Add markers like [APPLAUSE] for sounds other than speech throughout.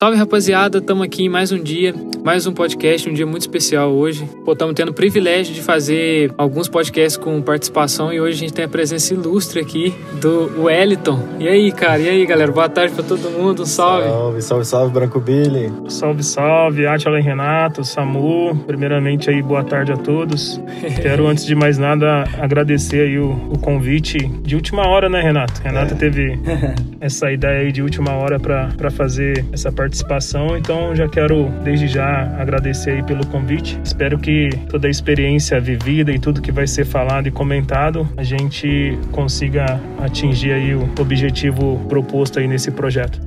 Salve rapaziada, estamos aqui em mais um dia, mais um podcast, um dia muito especial hoje. Estamos tendo o privilégio de fazer alguns podcasts com participação e hoje a gente tem a presença ilustre aqui do Wellington. E aí, cara? E aí, galera? Boa tarde para todo mundo, um salve. Salve, salve, salve, Branco Billy. Salve, salve, Atila e Renato, Samu. Primeiramente aí, boa tarde a todos. [LAUGHS] Quero, antes de mais nada, agradecer aí o, o convite de última hora, né, Renato? Renato é. teve essa ideia aí de última hora para fazer essa participação participação, então já quero desde já agradecer aí pelo convite. Espero que toda a experiência vivida e tudo que vai ser falado e comentado, a gente consiga atingir aí o objetivo proposto aí nesse projeto.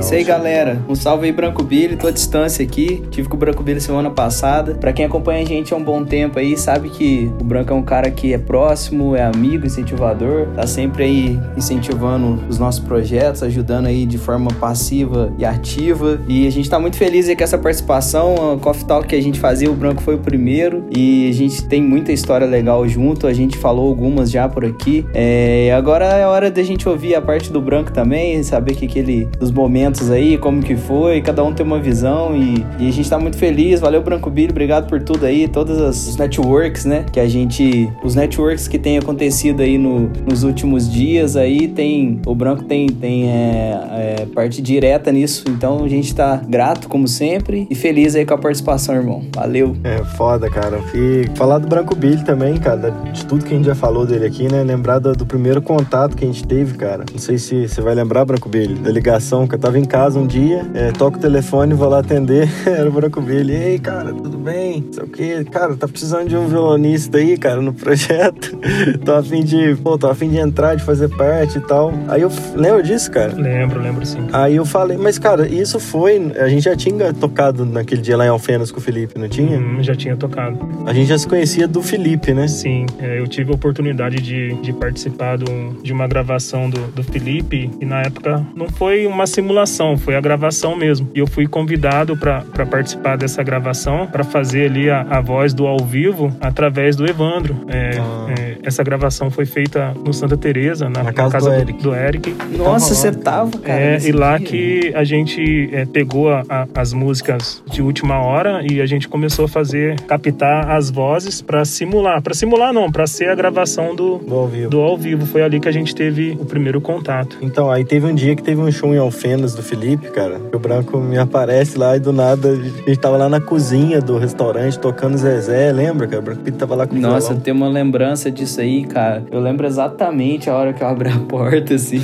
Isso aí, galera. Um salve aí, Branco Billy. Tô à distância aqui. Tive com o Branco Billy semana passada. Pra quem acompanha a gente há um bom tempo aí, sabe que o Branco é um cara que é próximo, é amigo, incentivador. Tá sempre aí incentivando os nossos projetos, ajudando aí de forma passiva e ativa. E a gente tá muito feliz aí com essa participação. A Coffee Talk que a gente fazia, o Branco foi o primeiro. E a gente tem muita história legal junto. A gente falou algumas já por aqui. É, agora é hora da gente ouvir a parte do Branco também, saber que aquele dos momentos aí, como que foi, cada um tem uma visão e, e a gente tá muito feliz. Valeu, Branco Billy, obrigado por tudo aí, todas as networks, né? Que a gente. Os networks que tem acontecido aí no, nos últimos dias aí, tem. O Branco tem, tem é, é, parte direta nisso, então a gente tá grato, como sempre, e feliz aí com a participação, irmão. Valeu. É foda, cara. E falar do Branco Billy também, cara, de tudo que a gente já falou dele aqui, né? Lembrar do, do primeiro contato que a gente teve, cara. Não sei se você vai lembrar, Branco Billy, da ligação que eu tava casa um dia, é, toco o telefone, vou lá atender, [LAUGHS] era o Branco Billy. Ei, cara, tudo bem? Sei o quê. Cara, tá precisando de um violonista aí, cara, no projeto. [LAUGHS] tô a fim de, pô, tô a fim de entrar, de fazer parte e tal. Aí eu, lembro disso, cara? Lembro, lembro sim. Aí eu falei, mas cara, isso foi, a gente já tinha tocado naquele dia lá em Alfenas com o Felipe, não tinha? Hum, já tinha tocado. A gente já se conhecia do Felipe, né? Sim, é, eu tive a oportunidade de, de participar de uma gravação do, do Felipe e na época não foi uma simulação, foi a gravação mesmo. E eu fui convidado para participar dessa gravação, para fazer ali a, a, voz do ao vivo através do Evandro. É, ah. é, essa gravação foi feita no Santa Teresa, na, na, casa, casa, do, Eric. do Eric. Nossa, você tava, cara. É, e lá dia. que a gente é, pegou a, a, as músicas de última hora e a gente começou a fazer, captar as vozes para simular. Para simular, não, para ser a gravação do, do ao, vivo. do ao vivo. Foi ali que a gente teve o primeiro contato. Então, aí teve um dia que teve um show em Alfenas do Felipe, cara. O Branco me aparece lá e do nada a gente tava lá na cozinha do restaurante tocando Zezé, lembra, cara? O Branco Pinto tava lá com o Nossa, tem uma lembrança disso aí, cara. Eu lembro exatamente a hora que eu abri a porta, assim.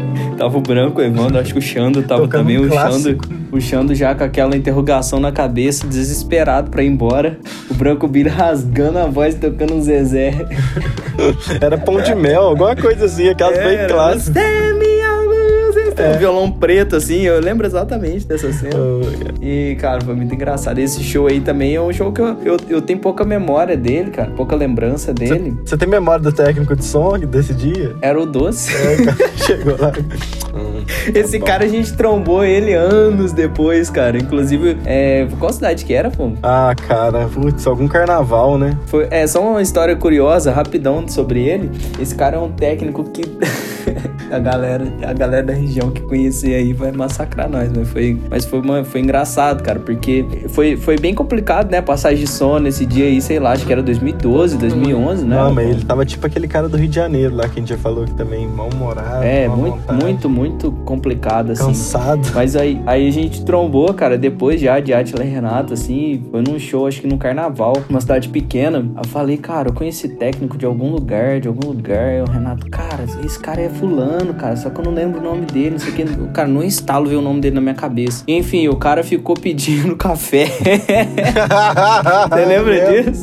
[LAUGHS] tava o Branco, Evandro, acho que o Xando tava tocando também, um o Xando, o Xando já com aquela interrogação na cabeça, desesperado pra ir embora. O Branco Billy rasgando a voz tocando um Zezé. [LAUGHS] Era pão de mel, alguma coisa assim, aquelas é, bem clássicas. É. Um violão preto, assim, eu lembro exatamente dessa cena. Oh, e, cara, foi muito engraçado. Esse show aí também é um show que eu, eu, eu tenho pouca memória dele, cara, pouca lembrança dele. Você tem memória do técnico de som desse dia? Era o Doce. É, cara, [LAUGHS] chegou lá. Hum, Esse tá cara a gente trombou ele anos depois, cara. Inclusive, é, qual cidade que era, pô? Ah, cara, putz, algum carnaval, né? Foi, é, só uma história curiosa, rapidão sobre ele. Esse cara é um técnico que. [LAUGHS] a galera, a galera da região que conhecer aí vai massacrar nós, mas foi, mas foi, uma, foi engraçado, cara, porque foi, foi bem complicado, né? Passagem de som nesse dia aí, sei lá, acho que era 2012, 2011, né? Não, mas ele tava tipo aquele cara do Rio de Janeiro lá que a gente já falou que também mal-humorado. É, muito, vontade. muito, muito complicado, assim. Cansado. [LAUGHS] Mas aí, aí a gente trombou, cara, depois já de Atila e Renato, assim, foi num show, acho que no carnaval, uma cidade pequena. Eu falei, cara, eu conheci técnico de algum lugar, de algum lugar. E o Renato, cara, esse cara é fulano, cara, só que eu não lembro o nome dele, não sei o que. Cara, não instalo ver o nome dele na minha cabeça. Enfim, o cara ficou pedindo [LAUGHS] café. Você lembra disso?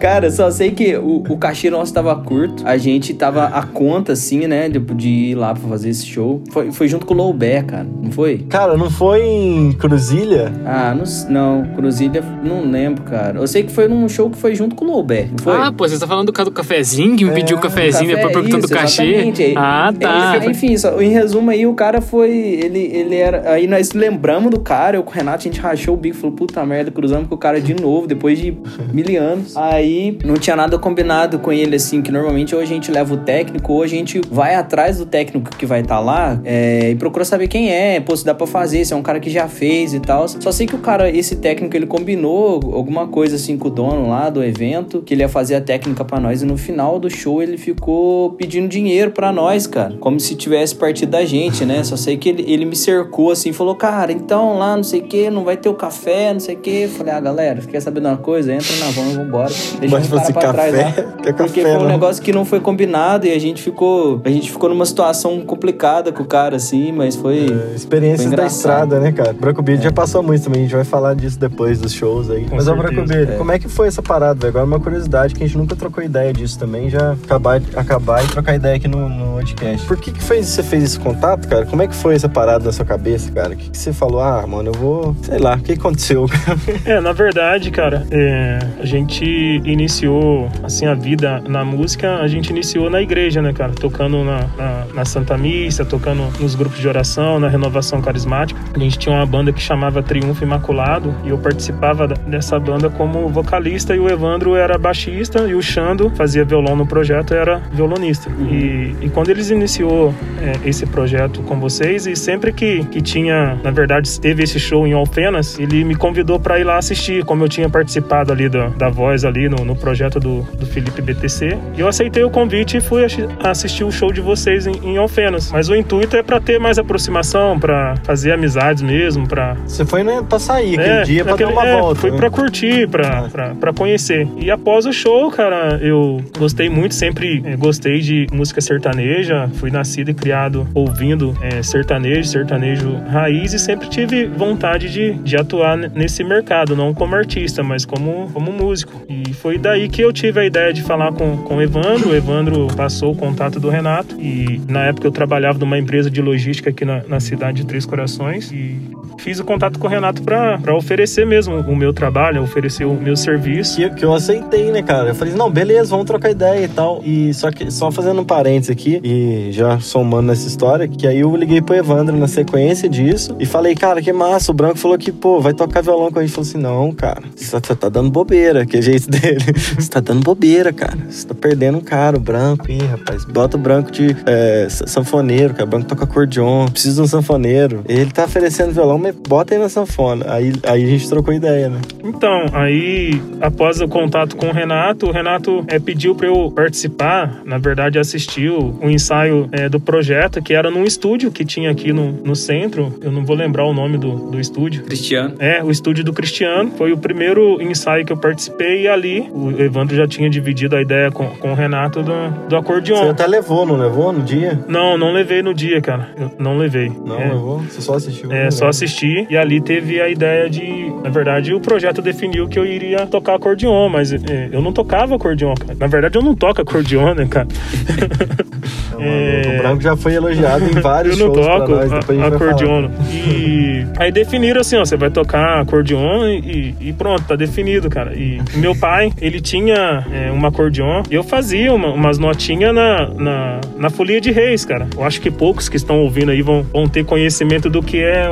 Cara, só sei que o, o cachê nosso tava curto. A gente tava a conta, assim, né? De, de ir lá pra fazer esse show. Foi, foi junto com o Loubé, cara. Não foi? Cara, não foi em Cruzilha? Ah, não, não. Cruzilha, não lembro, cara. Eu sei que foi num show que foi junto com o Loubé, não foi? Ah, pô, você tá falando do, do cafezinho, que me é, pediu um cafezinho, café, depois perguntando do cachê. Exatamente. Ah, tá. Ah, enfim, só, em resumo aí, o cara foi. Ele, ele era. Aí nós lembramos do cara, eu com o Renato, a gente rachou o bico e falou, puta merda, cruzamos com o cara de novo, depois de mil anos. Aí não tinha nada combinado com ele, assim, que normalmente ou a gente leva o técnico, ou a gente vai atrás do técnico que vai estar tá lá é, e procura saber quem é, pô, se dá pra fazer, se é um cara que já fez e tal. Só sei que o cara, esse técnico, ele combinou alguma coisa assim com o dono lá do evento, que ele ia fazer a técnica para nós, e no final do show ele ficou pedindo dinheiro para nós, cara. Como se tivesse partido da gente, né? Só sei que ele, ele me cercou assim, falou, cara, então lá, não sei o que, não vai ter o café, não sei o que. Falei, ah, galera, quer saber de uma coisa? Entra na van, vambora. Deixa Mas um cara pra café, trás lá. [LAUGHS] Quer Porque café, foi um não. negócio que não foi combinado e a gente ficou. A gente ficou numa situação complicada com o cara, assim, mas foi. Experiências Foi da estrada, né, cara? Branco Beat já passou muito também, a gente vai falar disso depois dos shows aí. Com Mas, ó. Branco Beat, como é que foi essa parada, velho? Agora uma curiosidade que a gente nunca trocou ideia disso também, já acabar, acabar e trocar ideia aqui no, no podcast. Por que que fez, você fez esse contato, cara? Como é que foi essa parada na sua cabeça, cara? O que, que você falou? Ah, mano, eu vou... Sei lá, o que aconteceu? [LAUGHS] É, na verdade, cara, é, a gente iniciou, assim, a vida na música, a gente iniciou na igreja, né, cara? Tocando na, na, na Santa Missa, tocando nos grupos de oração, na renovação carismática. A gente tinha uma banda que chamava Triunfo Imaculado e eu participava dessa banda como vocalista e o Evandro era baixista e o Xando fazia violão no projeto era violonista. E, e quando eles iniciou é, esse projeto com vocês e sempre que, que tinha, na verdade, teve esse show em Alfenas, ele me convidou para ir lá assistir, como eu tinha participado ali da, da voz ali no, no projeto do, do Felipe BTC. E eu aceitei o convite e fui assi- assistir o show de vocês em, em Alfenas. Mas o intuito é para ter mais aproximação, para fazer amizades mesmo, para você foi né, pra sair aquele dia pra naquele- dar uma é, volta, Fui né? pra curtir, pra, pra, pra conhecer. E após o show, cara, eu gostei muito, sempre eh, gostei de música sertaneja. Fui nascido e criado ouvindo eh, sertanejo, sertanejo raiz e sempre tive vontade de, de atuar nesse mercado, não como artista, mas como, como músico. E foi daí que eu tive a ideia de falar com, com o Evandro. O Evandro passou o contato do Renato e na época eu trabalhava numa empresa de logística aqui na, na cidade de Três Corações e fiz o contato com o Renato pra oferecer mesmo o meu trabalho, oferecer o meu serviço. que, que eu aceitei, né, cara? Eu falei, não, beleza, vamos trocar ideia e tal. E só que, só fazendo um parênteses aqui, e já somando nessa história, que aí eu liguei pro Evandro na sequência disso e falei, cara, que massa. O Branco falou que, pô, vai tocar violão com a gente. Falou assim, não, cara, você tá, tá dando bobeira, que é jeito [LAUGHS] dele. Você tá dando bobeira, cara. Você tá perdendo um cara, o Branco. Ih, rapaz, bota o Branco de é, sa- sanfoneiro, cara. O Branco toca acordeon, precisa de um sanfoneiro. Ele tá oferecendo violão, mas bota aí na sanfona. Aí, aí a gente trocou ideia, né? Então, aí, após o contato com o Renato, o Renato eh, pediu para eu participar, na verdade, assistiu o ensaio eh, do projeto, que era num estúdio que tinha aqui no, no centro. Eu não vou lembrar o nome do, do estúdio. Cristiano. É, o estúdio do Cristiano. Foi o primeiro ensaio que eu participei e ali o Evandro já tinha dividido a ideia com, com o Renato do, do Você acordeon. até levou, não levou no dia? Não, não levei no dia, cara. Eu não levei. Não, É. levou? Você só assistiu? É, só assisti e ali teve a ideia de. Na verdade, o projeto definiu que eu iria tocar acordeon, mas é, eu não tocava acordeon, cara. Na verdade, eu não toco acordeon, né, cara? [LAUGHS] Maluco, O Branco já foi elogiado em [LAUGHS] eu vários não shows toco pra nós, depois a a- gente vai acordeon. falar. E aí definiram assim, ó, você vai tocar acordeon e, e pronto, tá definido, cara. E meu pai, ele tinha é, uma acordeon e eu fazia uma- umas notinhas na, na, na folia de reis, cara. Eu acho que poucos que estão ouvindo aí vão, vão ter conhecimento do que é é,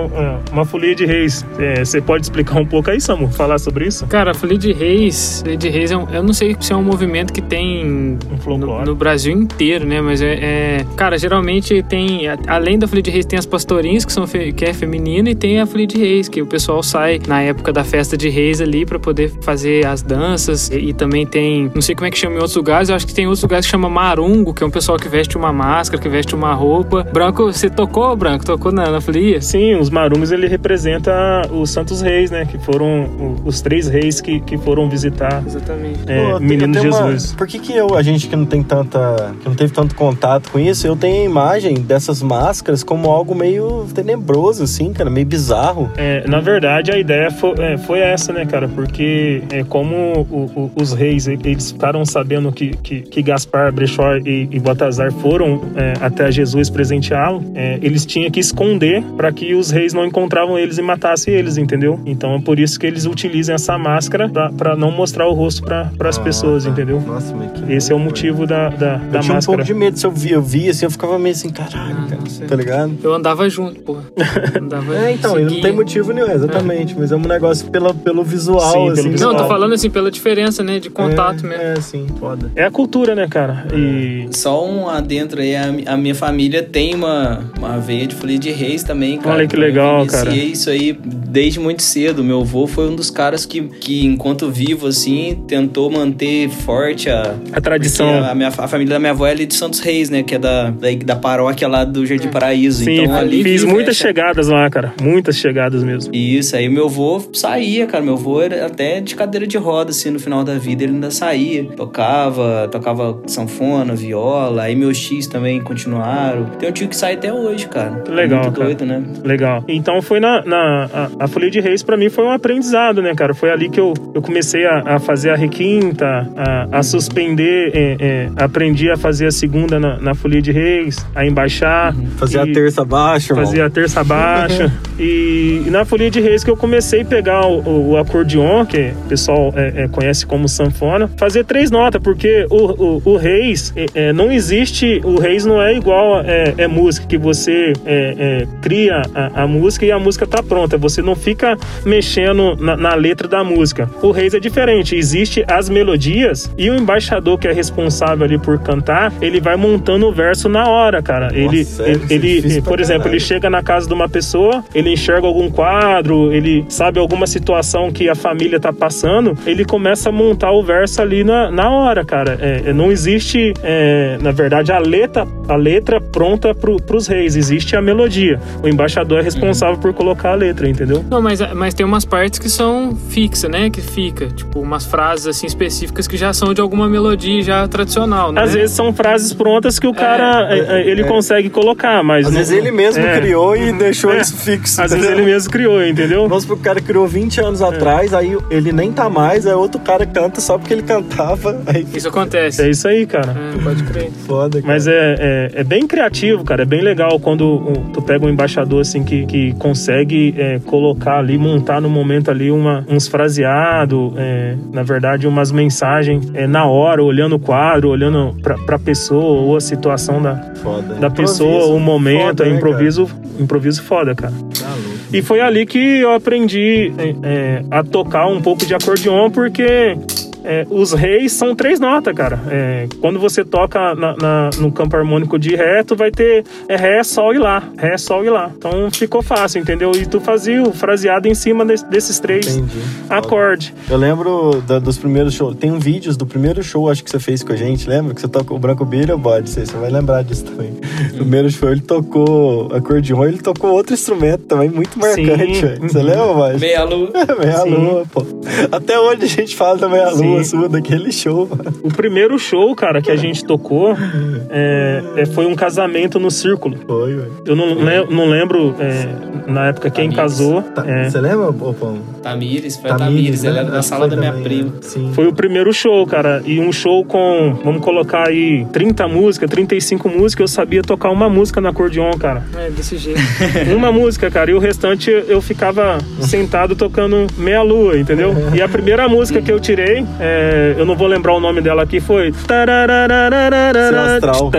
uma folia de reis. É, você pode explicar um pouco aí, Samu? Falar sobre isso? Cara, a Folia de Reis, Folia de Reis é um, eu não sei se é um movimento que tem Um no, no Brasil inteiro, né? Mas é, é- cara, geralmente tem, além da Folia de Reis, tem as pastorinhas que são que é feminina e tem a Folia de Reis, que o pessoal sai na época da festa de Reis ali pra poder fazer as danças e, e também tem, não sei como é que chama em outros lugares, eu acho que tem outros lugares que chama marungo, que é um pessoal que veste uma máscara, que veste uma roupa. Branco, você tocou, Branco? Tocou na, na folia? Sim, os marungs ele representa os santos reis, né? Que foram os três reis que, que foram visitar Exatamente. é, Pô, menino tenho uma- Jesus. Por que, que eu, a gente que não tem tanta. que não teve tanto contato com isso, eu tenho a imagem dessas máscaras como algo meio tenebroso, assim, cara, meio bizarro. É, na verdade, a ideia foi, é, foi essa, né, cara? Porque é, como o- o- os reis eles ficaram sabendo que, que, que Gaspar, Brechó e, e Baltazar foram é, até Jesus presenteá-lo, é, eles tinham que esconder para que os reis não encontravam eles e matassem eles, entendeu? Então é por isso que eles utilizam essa máscara para não mostrar o rosto para as Ah, pessoas, tá. entendeu? Nossa, mas que Esse é o motivo da, da, da Eu tinha um máscara. pouco de medo se eu vi, eu vi assim, eu ficava meio assim, caralho, Ah, cara, não tá ligado? Eu andava junto, porra. Andava [LAUGHS] É, então, e não tem motivo nenhum, exatamente. Mas é um negócio pela, pelo visual, Sim, pelo assim. Não, eu visual. tô falando assim, pela diferença, né? De contato é, mesmo. É, sim, foda. É a cultura, né, cara? E Só um adentro aí, a, a minha família tem uma, uma veia de folia de reis também, cara. Olha que Eu legal, iniciei cara. isso aí desde muito cedo. Meu avô foi um dos caras que, que enquanto vivo, assim, tentou manter forte a... a tradição. A, minha, a família da minha avó é ali de Santos Reis, né? Que é da, da, da paróquia lá do Jardim Paraíso. Sim, então ali fiz muitas essa- chegadas lá, cara. Muitas chegadas mesmo. Isso, aí meu avô saía, cara. Meu avô era até de cadeira de roda, assim, no final da vida, ele ainda saía. Tocava, tocava sanfona, viola, aí meus X também continuaram. Tem um tio que sai até hoje, cara. Que legal, Muito cara. doido, né? Legal. Então foi na. na a, a Folia de Reis pra mim foi um aprendizado, né, cara? Foi ali que eu, eu comecei a, a fazer a requinta, a, a suspender, é, é, aprendi a fazer a segunda na, na Folia de Reis, a embaixar. Fazia a terça baixa, irmão. Fazia a terça baixa. [LAUGHS] e, e na Folia de Reis que eu comecei a pegar o, o- acordeon, que o pessoal é, é, conhece como sanfona, fazer três notas, porque o, o, o Reis, é, é, não existe, o Reis não é igual é, é música, que você é, cria a, a música e a música tá pronta. Você não fica mexendo na, na letra da música. O Reis é diferente, existe as melodias e o embaixador que é responsável ali por cantar, ele vai montando o verso na hora, cara. ele, sério? Isso é ele, pra por exemplo, caralho. ele chega na casa de uma pessoa, ele enxerga algum quadro, ele sabe alguma situação que a família tá passando, ele começa a montar o verso ali na, na hora, cara. É, é, não existe, é, na verdade, a letra, a letra pronta pro, pros reis, existe a melodia. O embaixador é responsável por colocar a letra, entendeu? Não, mas, mas tem umas partes que são fixas, né? Que fica. Tipo, umas frases assim específicas que já são de alguma melodia já tradicional, né? Às vezes são frases prontas que o cara é, é, ele é. consegue colocar, mas Às não- vezes ele mesmo é. criou e [LAUGHS] deixou É. isso fixo. Às vezes entendeu? ele mesmo criou, entendeu? Vamos supor que o cara criou 20 anos É. atrás, aí ele nem tá mais, aí outro cara canta só porque ele cantava. [LAUGHS] Aí Isso acontece. É isso aí, cara. É, pode crer. foda, cara. Mas é, é, é bem criativo, cara. É bem legal quando tu pega um embaixador assim que, que consegue é, colocar ali, montar no momento ali uma, uns fraseados, é, na verdade, umas mensagens é, na hora, olhando o quadro, olhando pra, pra pessoa ou a situação da, Foda. da Improviso pessoa, o momento, foda, é né, improviso, improviso foda, cara. cara? Tá louco. E foi ali que eu aprendi é, é, a tocar um pouco de acordeon, porque é, os reis são três notas, cara. É, quando você toca na- na- no campo harmônico de Ré, tu vai ter é, Ré, Sol e Lá. Ré, Sol e Lá. Então ficou fácil, entendeu? E tu fazia o fraseado em cima des- desses três Entendi. acordes. Eu lembro da- dos primeiros shows. Tem um vídeos do primeiro show, acho que você fez com a gente, lembra? Que você tocou o Branco ou Bode? Você você vai lembrar disso também. [LAUGHS] No primeiro show ele tocou acordeon, ele tocou outro instrumento também, muito marcante, velho. Você lembra, Bode? Meia lua. [LAUGHS] Meia Sim. lua, pô. Até hoje a gente fala da meia lua Sim. Sua, daquele show, mano. O primeiro show, cara, que a gente tocou é, é, foi um casamento no círculo. Foi, velho. Eu não, le- não lembro é, na época quem Amigos. casou. Tá- é. Você lembra, ô Pão? Tamires, foi a Tamires, ela era da Acho que sala da minha também, prima. né? Sim. Foi o primeiro show, cara. E um show com, vamos colocar aí, 30 músicas, 35 músicas. Eu sabia tocar uma música no acordeon, cara. É, desse jeito. [LAUGHS] Uma música, cara. E o restante eu ficava sentado tocando meia lua, entendeu? E a primeira música que eu tirei, é, eu não vou lembrar o nome dela aqui, foi. Seu astral.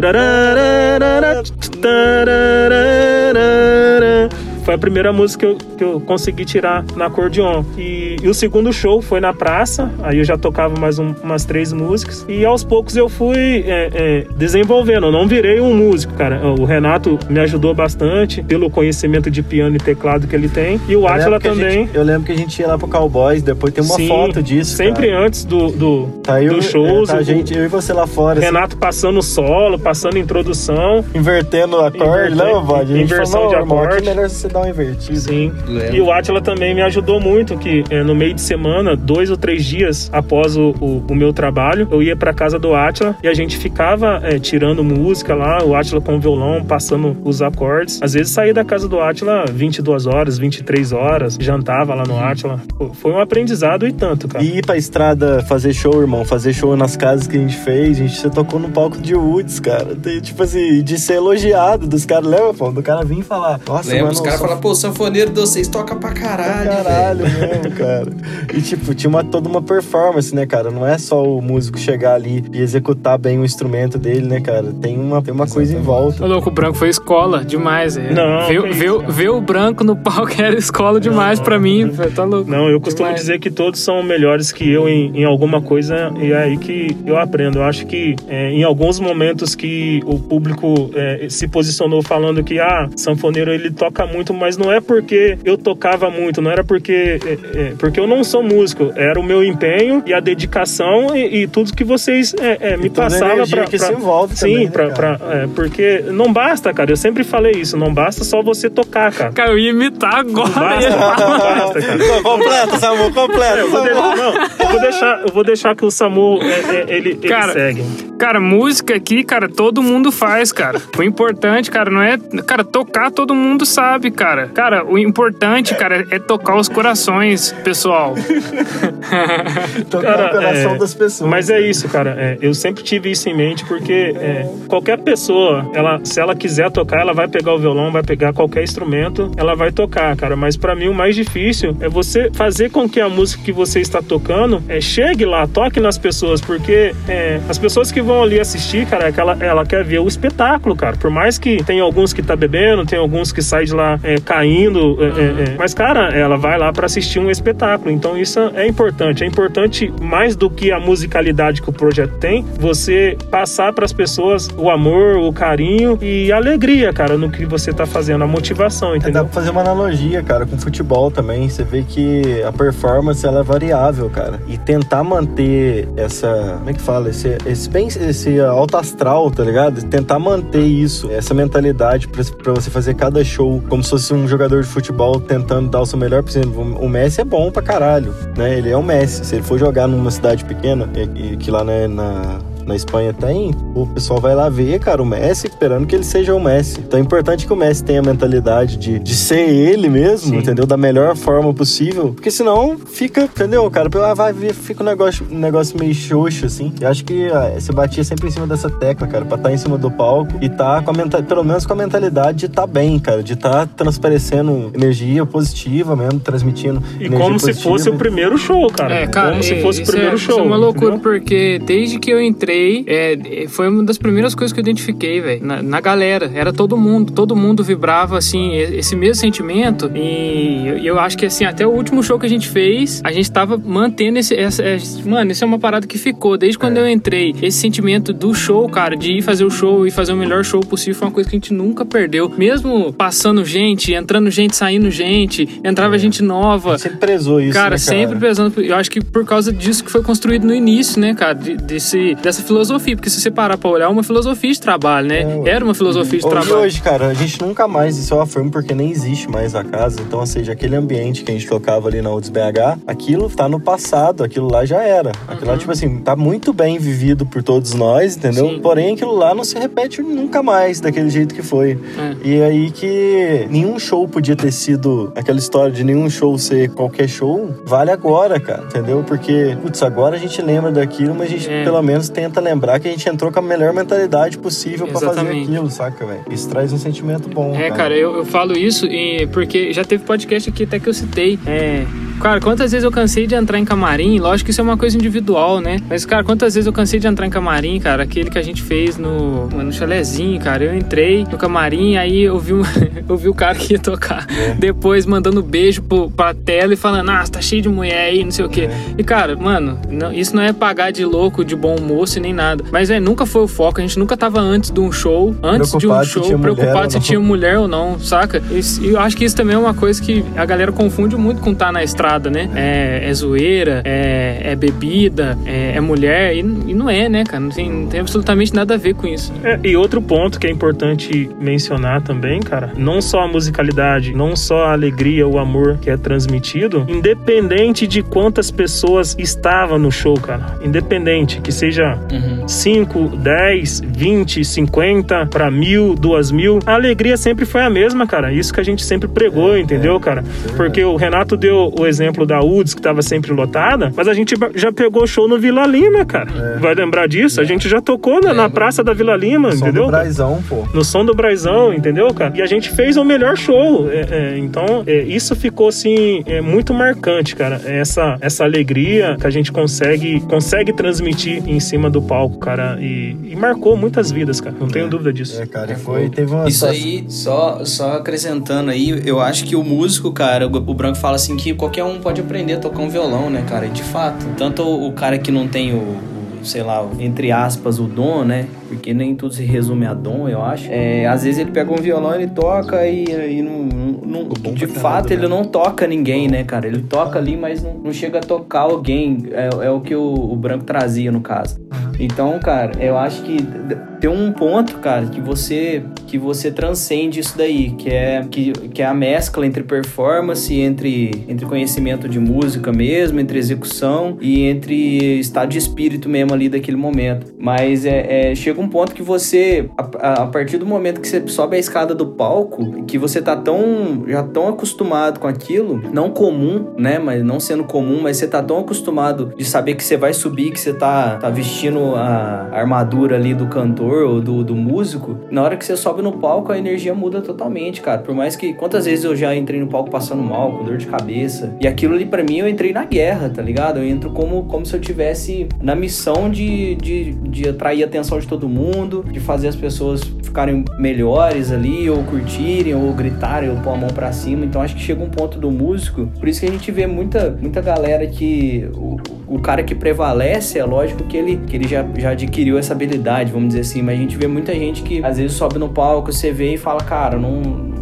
Foi a primeira música que eu, que eu consegui tirar na acordeon. E, e o segundo show foi na praça, aí eu já tocava mais um- umas três músicas. E aos poucos eu fui é, é, desenvolvendo. Eu não virei um músico, cara. O Renato me ajudou bastante pelo conhecimento de piano e teclado que ele tem. E o Átila também. gente- eu lembro que a gente ia lá pro Cowboys, depois tem uma Sim, foto disso. Sempre cara. antes do, do, Tá eu, dos shows. é, tá a o gente, eu e você lá fora, assim, Renato passando solo, passando introdução. invertendo o acorde, não, gente inversão falou, de "Não, irmão, aqui acorde." melhor você dar uma invertida. Sim. Lembro. E o Atila também me ajudou muito, que é, no meio de semana, dois ou três dias após o, o, o meu trabalho, eu ia pra casa do Atila e a gente ficava é, tirando música lá, o Atila com o violão, passando os acordes. Às vezes saía da casa do Atila 22 horas, 23 horas, jantava lá no Atila. Pô, Foi um aprendizado e tanto, cara. E ir pra estrada fazer show, irmão, fazer show nas casas que a gente fez, a gente você tocou no palco de Woods, cara. Tipo assim, de ser elogiado dos caras, lembra, pô? Do cara vir falar, nossa, Lembra, mano, os caras falar, pô, o sanfoneiro de vocês toca pra caralho. Pra caralho mesmo, cara. E tipo, tinha uma, toda uma performance, né, cara? Não é só o músico chegar ali e executar bem o instrumento dele, né, cara? Tem uma, tem uma coisa em volta. O louco, o branco foi escola demais. É. Não, ver, ver, ver o branco no palco [LAUGHS] era escola demais pra mim. Tá louco. Não, eu costumo Demais. dizer que todos são melhores que eu em, em alguma coisa e é aí que eu aprendo. Eu acho que é, em alguns momentos que o público é, se posicionou falando que ah, sanfoneiro ele toca muito, mas não é porque eu tocava muito, não era porque é, é, porque eu não sou músico, era o meu empenho e a dedicação e, e tudo que vocês é, é, me passavam pra, que pra- se envolve sim, também, né, pra, cara? pra- é, porque não basta, cara. Eu sempre falei isso, não basta só você tocar, cara. Cara, eu ia imitar agora. Basta, não basta, cara. Não, completa, Samu, completa. É, eu vou Samu. deixar, não, eu vou deixar, eu vou deixar que o Samu é, é, ele, ele Cara, segue. Cara, música aqui, cara, todo mundo faz, cara. O importante, cara, não é. Cara, tocar todo mundo sabe, cara. Cara, o importante, cara, é tocar os corações, pessoal. [LAUGHS] Tocar Cara, o coração é, das pessoas. Mas é isso, cara. é, eu sempre tive isso em mente porque é, qualquer pessoa, ela, se ela quiser tocar, ela vai pegar o violão, vai pegar qualquer instrumento, ela vai tocar, cara. Mas pra mim o mais difícil é você fazer com que a música que você está tocando é, chegue lá, toque nas pessoas, porque é, as pessoas que vão ali assistir, cara, é que ela, ela quer ver o espetáculo, cara. Por mais que tem alguns que tá bebendo, tem alguns que saem de lá é, é, é, é. mas cara, ela vai lá pra assistir um espetáculo. Então isso é importante. É importante mais do que a musicalidade que o projeto tem, você passar pras pessoas o amor, o carinho e a alegria, cara, no que você tá fazendo, a motivação, É, Dá entendeu? pra fazer uma analogia, cara, com futebol também. Você vê que a performance ela é variável, cara. E tentar manter essa. Como é que fala? Esse, esse, bem, esse alto astral, tá ligado? Tentar manter isso, essa mentalidade pra você fazer cada show como se fosse um jogador de futebol tentando dar o seu melhor. Exemplo, o Messi é bom pra caralho, né? Ele é o Messi. Se ele for jogar numa cidade pequena, que lá né, na na Espanha tem, o pessoal vai lá ver, cara, o Messi, esperando que ele seja o Messi. Então é importante que o Messi tenha a mentalidade de, de ser ele mesmo, Sim. entendeu? Da melhor forma possível. Porque senão fica, entendeu, cara? Ah, vai ver, fica um negócio, um negócio meio xoxo, assim. E acho que ah, você batia sempre em cima dessa tecla, cara, pra estar em cima do palco e tá com a mental, pelo menos com a mentalidade de estar bem, cara, de estar transparecendo energia positiva mesmo, transmitindo. E energia como se positiva. fosse o primeiro show, cara. É, cara, como se é- fosse o primeiro é, show. Isso é uma loucura, entendeu? porque desde que eu entrei, é, foi uma das primeiras coisas que eu identifiquei, velho. Na, na galera. Era todo mundo. Todo mundo vibrava, assim, esse mesmo sentimento. E eu, eu acho que, assim, até o último show que a gente fez, a gente tava mantendo esse. Essa, é, mano, isso é uma parada que ficou. Desde quando eu entrei, esse sentimento do show, cara, de ir fazer o show e fazer o melhor show possível, foi uma coisa que a gente nunca perdeu. Mesmo passando gente, entrando gente, saindo gente, entrava gente nova. Sempre prezou isso, Cara, né, sempre prezando. Eu acho que por causa disso que foi construído no início, né, cara? De- desse, dessa filosofia. Porque se você parar pra olhar, é uma filosofia de trabalho, né? É. Era uma filosofia de Hoje, trabalho. hoje, cara, a gente nunca mais, isso eu afirmo porque nem existe mais a casa. Então, ou seja, aquele ambiente que a gente tocava ali na UDS BH, aquilo tá no passado, aquilo lá já era. Aquilo lá, tipo assim, tá muito bem vivido por todos nós, entendeu? Uhum. Sim. Porém, aquilo lá não se repete nunca mais daquele jeito que foi. É. E aí que nenhum show podia ter sido aquela história de nenhum show ser qualquer show, vale agora, cara, entendeu? Porque, putz, agora a gente lembra daquilo, mas a gente É. pelo menos tenta lembrar que a gente entrou com a melhor mentalidade possível pra fazer aquilo, saca, velho? Isso traz um sentimento bom. É, cara, eu, eu falo isso e porque já teve podcast aqui até que eu citei. É, cara, quantas vezes eu cansei de entrar em camarim? Lógico que isso é uma coisa individual, né? Mas, cara, quantas vezes eu cansei de entrar em camarim, cara? Aquele que a gente fez no, no chalezinho, cara. Eu entrei no camarim, aí eu vi, um, [LAUGHS] eu vi o cara que ia tocar. Depois mandando beijo pro, pra tela e falando, ah, tá cheio de mulher aí, não sei o quê. E, cara, mano, não- isso não é pagar de louco, de bom moço nem nada. Mas, é, nunca foi o foco. A gente nunca tava antes de um show, antes de um se show, preocupado se tinha mulher ou não, saca? E eu acho que isso também é uma coisa que a galera confunde muito com estar na estrada, né? É, é zoeira, é, é bebida, é, é mulher, e, e não é, né, cara? Não tem, não tem absolutamente nada a ver com isso. É, e outro ponto que é importante mencionar também, cara, não só a musicalidade, não só a alegria, o amor que é transmitido, independente de quantas pessoas estavam no show, cara, independente que seja Uhum. 5, 10, 20, 50 para mil, duas mil, a alegria sempre foi a mesma, cara. Isso que a gente sempre pregou, entendeu, cara? Porque o Renato deu o exemplo, da UDS, que tava sempre lotada, mas a gente já pegou show no Vila Lima, cara. É. Vai lembrar disso? É. A gente já tocou na, na Praça da Vila Lima, no entendeu? No som do Braizão, pô. No som do Braizão, entendeu, cara? E a gente fez o melhor show. É, é, então, é, isso ficou, assim, é, muito marcante, cara. Essa, essa alegria que a gente consegue, consegue transmitir em cima do palco, cara. E, e marcou muitas vidas, cara. Não tenho dúvida disso. É, cara, foi, teve uma Isso aí, só, só acrescentando aí, eu acho que o músico, cara, o, o Branco fala assim que qualquer um pode aprender a tocar um violão, né, cara? E de fato, tanto o, o cara que não tem o, o sei lá, entre aspas, o dom, né? Porque nem tudo se resume a dom, eu acho. É, às vezes ele pega um violão, ele toca e, e não, não de fato ele né? não toca ninguém, né, cara? Ele toca ali, mas não, não chega a tocar alguém. É, é o que o, o, Branco trazia no caso. Então, cara, eu acho que tem um ponto, cara, que você que você transcende isso daí, que é que, que é a mescla entre performance, entre entre conhecimento de música mesmo, entre execução e entre estado de espírito mesmo ali daquele momento. Mas é, é chega um ponto que você, a, a, partir do momento que você sobe a escada do palco, que você tá tão, já tão acostumado com aquilo, não comum, né, mas não sendo comum, mas você tá tão acostumado de saber que você vai subir, que você tá, tá vestindo a armadura ali do cantor ou do, do músico, na hora que você sobe no palco, a energia muda totalmente, cara. Por mais que, quantas vezes eu já entrei no palco passando mal, com dor de cabeça, e aquilo ali para mim eu entrei na guerra, tá ligado? Eu entro como, como se eu tivesse na missão de, de, de atrair a atenção de todo mundo, de fazer as pessoas ficarem melhores ali, ou curtirem, ou gritarem, ou pôr a mão pra cima. Então acho que chega um ponto do músico. Por isso que a gente vê muita, muita galera que. O, o cara que prevalece, é lógico que ele, que ele já, já adquiriu essa habilidade, vamos dizer assim, mas a gente vê muita gente que às vezes sobe no palco, você vê e fala, cara, não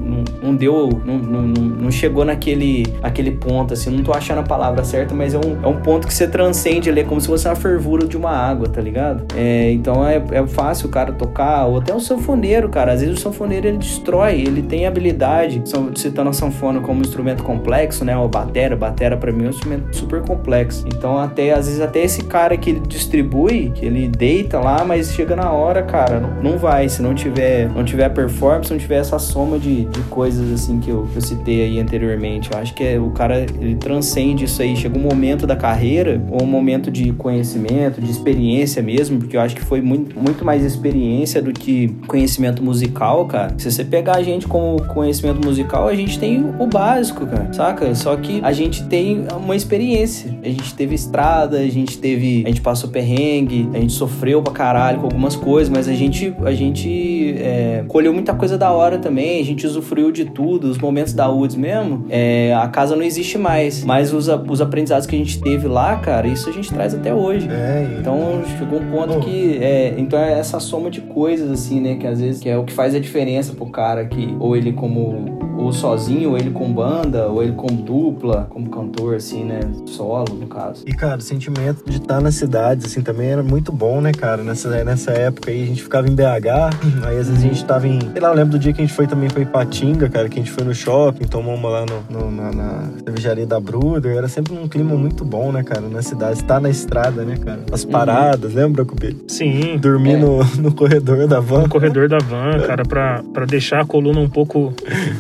não, deu, não, não, não, chegou naquele aquele ponto, assim, não tô achando a palavra certa, mas é um, é um ponto que você transcende ali, é como se fosse uma fervura de uma água, tá ligado? É, então é, é fácil o cara tocar, ou até o sanfoneiro, cara, às vezes o sanfoneiro ele destrói, ele tem habilidade, citando a sanfona como um instrumento complexo, né, o batera, batera para mim é um instrumento super complexo, então até, às vezes até esse cara que ele distribui, que ele deita lá, mas chega na hora, cara, não, não vai, se não tiver, não tiver performance, não tiver essa soma de, de coisas assim que eu, que eu citei aí anteriormente. Eu acho que é, o cara ele transcende isso aí. Chega um momento da carreira, ou um momento de conhecimento, de experiência mesmo, porque eu acho que foi muito, muito mais experiência do que conhecimento musical, cara. Se você pegar a gente com conhecimento musical, a gente tem o básico, cara, saca? Só que a gente tem uma experiência. A gente teve estrada, a gente teve. A gente passou perrengue, a gente sofreu pra caralho com algumas coisas, mas a gente, a gente é, colheu muita coisa da hora também, a gente usufruiu de tudo, os momentos da UDS mesmo, é, a casa não existe mais. Mas os, os aprendizados que a gente teve lá, cara, isso a gente traz até hoje. É, então chegou um ponto que. É, então é essa soma de coisas, assim, né? Que às vezes que é o que faz a diferença pro cara que, ou ele como ou sozinho, ou ele com banda, ou ele com dupla, como cantor, assim, né? Solo, no caso. E, cara, o sentimento de estar na cidade, assim, também era muito bom, né, cara? Nessa, nessa época aí, a gente ficava em BH, [CLEARS THROAT] aí às vezes a gente tava em. Sei lá, eu lembro do dia que a gente foi também pra Ipatinga, cara, que a gente foi no shopping, tomou uma lá no, no na, na cervejaria da Bruder. Era sempre um clima muito bom, né, cara, na cidade. Estar na estrada, né, cara? As uhum. paradas, uhum. lembra, Cupê? Sim. Dormir é. no, [LAUGHS] no corredor da van. No corredor da van, cara, pra, pra deixar a coluna um pouco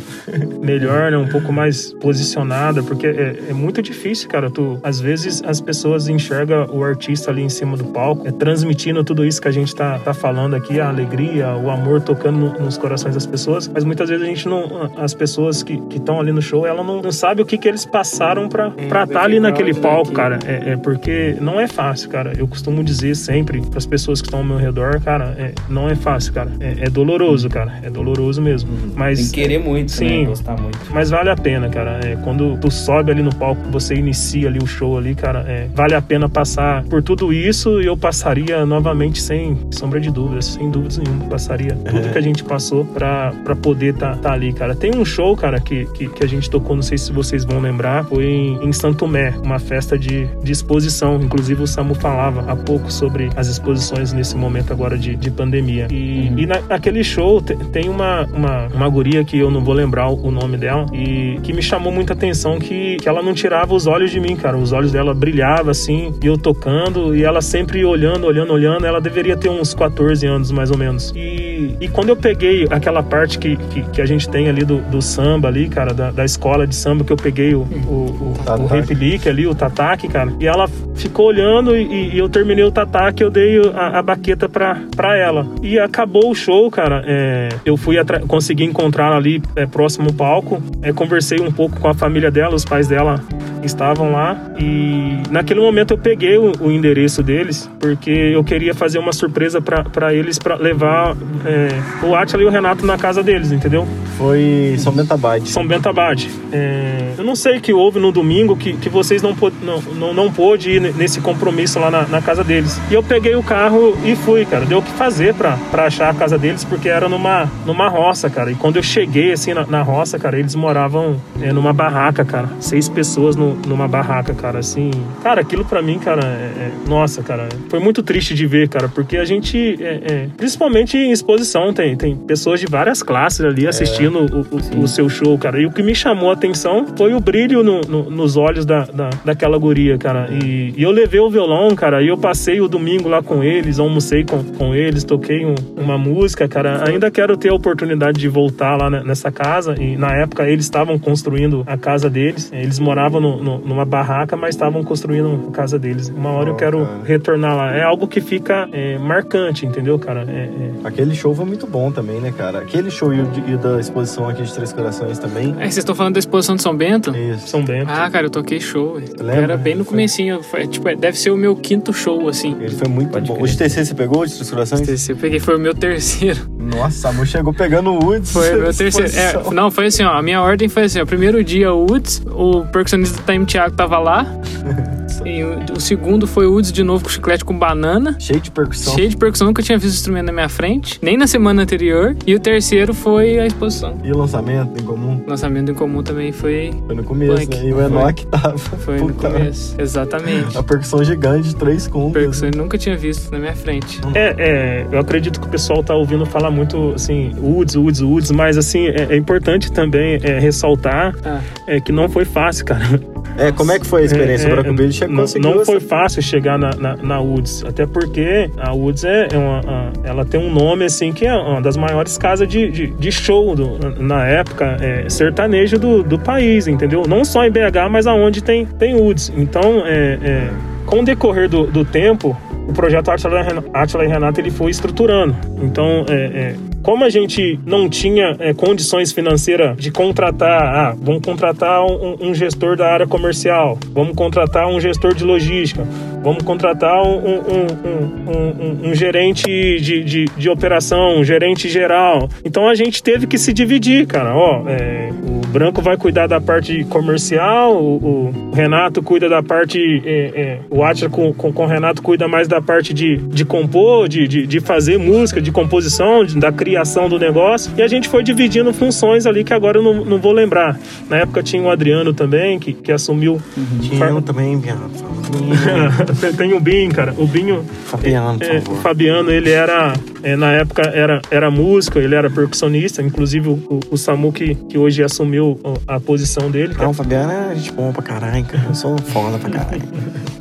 [LAUGHS] [LAUGHS] melhor, né? Um pouco mais posicionada, porque é, é, muito difícil, cara. Tu, às vezes as pessoas enxergam o artista ali em cima do palco, é, transmitindo tudo isso que a gente tá, tá falando aqui, a alegria, o amor tocando no, nos corações das pessoas, mas muitas vezes a gente não. As pessoas que estão ali no show, ela não, não sabe o que, que eles passaram pra estar tá ali naquele palco, cara. É, é, porque não é fácil, cara. Eu costumo dizer sempre para as pessoas que estão ao meu redor, cara, é, não é fácil, cara. É, é doloroso, cara. É doloroso mesmo. Mas. Tem que querer muito, sim, né? Gostar muito. Mas vale a pena, cara. É, quando tu sobe ali no palco, você inicia ali o show ali, cara, é, vale a pena passar por tudo isso e eu passaria novamente sem sombra de dúvidas, sem dúvidas nenhuma. Passaria tudo é. que a gente passou pra, pra poder tá, tá ali, cara. Tem um show, cara, que, que, que, a gente tocou, não sei se vocês vão lembrar, foi em, em Santo Tomé, uma festa de, de exposição. Inclusive o Samu falava há pouco sobre as exposições nesse momento agora de, de pandemia. E, uhum. e na, naquele show tem uma, uma, uma guria que eu não vou lembrar lembrar o nome dela, e que me chamou muita atenção que, que ela não tirava os olhos de mim, cara. Os olhos dela brilhavam assim, e eu tocando, e ela sempre olhando, olhando, olhando. Ela deveria ter uns 14 anos mais ou menos. E, e quando eu peguei aquela parte que, que, que a gente tem ali do, do samba ali, cara, da, da escola de samba, que eu peguei o, o, o, o replique ali, o tataque, cara, e ela ficou olhando e, e eu terminei o tataque, eu dei a, a baqueta pra, pra ela. E acabou o show, cara. É, eu fui consegui encontrar ali é, próximo ao palco, é, conversei um pouco com a família dela, os pais dela estavam lá e naquele momento eu peguei o, o endereço deles porque eu queria fazer uma surpresa para eles para levar é, o Atila e o Renato na casa deles, entendeu? Foi São Bento Abade. São Bento Abade. É, eu não sei o que houve no domingo que, que vocês não, não, não, não pôde ir nesse compromisso lá na, na, casa deles. E eu peguei o carro e fui, cara. Deu o que fazer para achar a casa deles porque era numa, numa roça, cara. E quando eu cheguei assim na, na roça, cara, eles moravam é, numa barraca, cara. Seis pessoas no, numa barraca, cara, assim. Cara, aquilo para mim, cara, é, é, nossa, cara, foi muito triste de ver, cara, porque a gente, é, é principalmente em exposição, tem, tem pessoas de várias classes ali assistindo o, o, o, seu show, cara. E o que me chamou a atenção foi o brilho no, no, nos olhos da, da, daquela guria, cara. E, e, eu levei o violão, cara, e eu passei o domingo lá com eles, almocei com, com eles, toquei um, uma música, cara. Ainda quero ter a oportunidade de voltar lá nessa casa. E na época eles estavam construindo a casa deles. Eles moravam no, no, numa barraca, mas estavam construindo a casa deles. Uma hora oh, eu quero cara. retornar lá. É algo que fica é, marcante, entendeu, cara? É, é... Aquele show foi muito bom também, né, cara? Aquele show e, e da exposição aqui de Três Corações também. É, vocês estão falando da exposição de São Bento? Isso. São Bento. Ah, cara, eu toquei show. Era bem no comecinho. Foi, tipo, é, deve ser o meu quinto show, assim. Ele foi muito Pode bom. Crer. O de TC você pegou, de Três Corações? O TC eu peguei, foi o meu terceiro. Nossa, a chegou pegando o Woods. Foi o meu terceiro. É, não, foi assim, ó. A minha ordem foi assim, ó. Primeiro dia o Woods, o percussionista do Time Thiago tava lá. [LAUGHS] E o, o, segundo foi o Woods de novo com chiclete com banana. Cheio de percussão. Cheio de percussão, nunca tinha visto o instrumento na minha frente, nem na semana anterior. E o terceiro foi a exposição. E o lançamento em comum? O lançamento em comum também foi. Foi no começo, Punk. né? E o Enoch tava. Foi Puta. no começo, exatamente. A percussão gigante de três contas. Percussão eu nunca tinha visto na minha frente. É, é, eu acredito que o pessoal tá ouvindo falar muito assim, Woods, Woods, Woods, mas assim, é, é importante também é, ressaltar ah. é, que não foi fácil, cara. É, como é que foi a experiência? É, o Branco Billy chegou, não, não foi fácil chegar na, na, na, Woods, até porque a Woods é, é uma, ela tem um nome assim que é uma das maiores casas de, de, de show do, na época é, sertanejo do, do país, entendeu? Não só em BH, mas aonde tem, tem Woods. Então, é, é, com o decorrer do, do tempo, o projeto Atila e Renato ele foi estruturando. Então, é, é, como a gente não tinha é, condições financeiras de contratar, ah, vamos contratar um, um, gestor da área comercial, vamos contratar um gestor de logística, vamos contratar um, um, um gerente de, de, de, operação, um gerente geral. Então a gente teve que se dividir, cara. Ó, é, o Branco vai cuidar da parte comercial, o, o Renato cuida da parte. É, é, o Atila com, com, com, o Renato cuida mais da parte de, de compor, de, de, de fazer música, de composição, de, da criação do negócio e a gente foi dividindo funções ali que agora eu não, não vou lembrar. Na época tinha o Adriano também, que, que assumiu. Uhum. Tinha eu também, Biano. [LAUGHS] Tem o Binho, cara. O Binho. Fabiano, é, O Fabiano, ele era. É, na época era, era músico, ele era percussionista, inclusive o, o Samu que, que hoje assumiu a posição dele. Não, o Fabiano é gente boa pra caralho, cara. Eu sou foda pra caralho. [LAUGHS]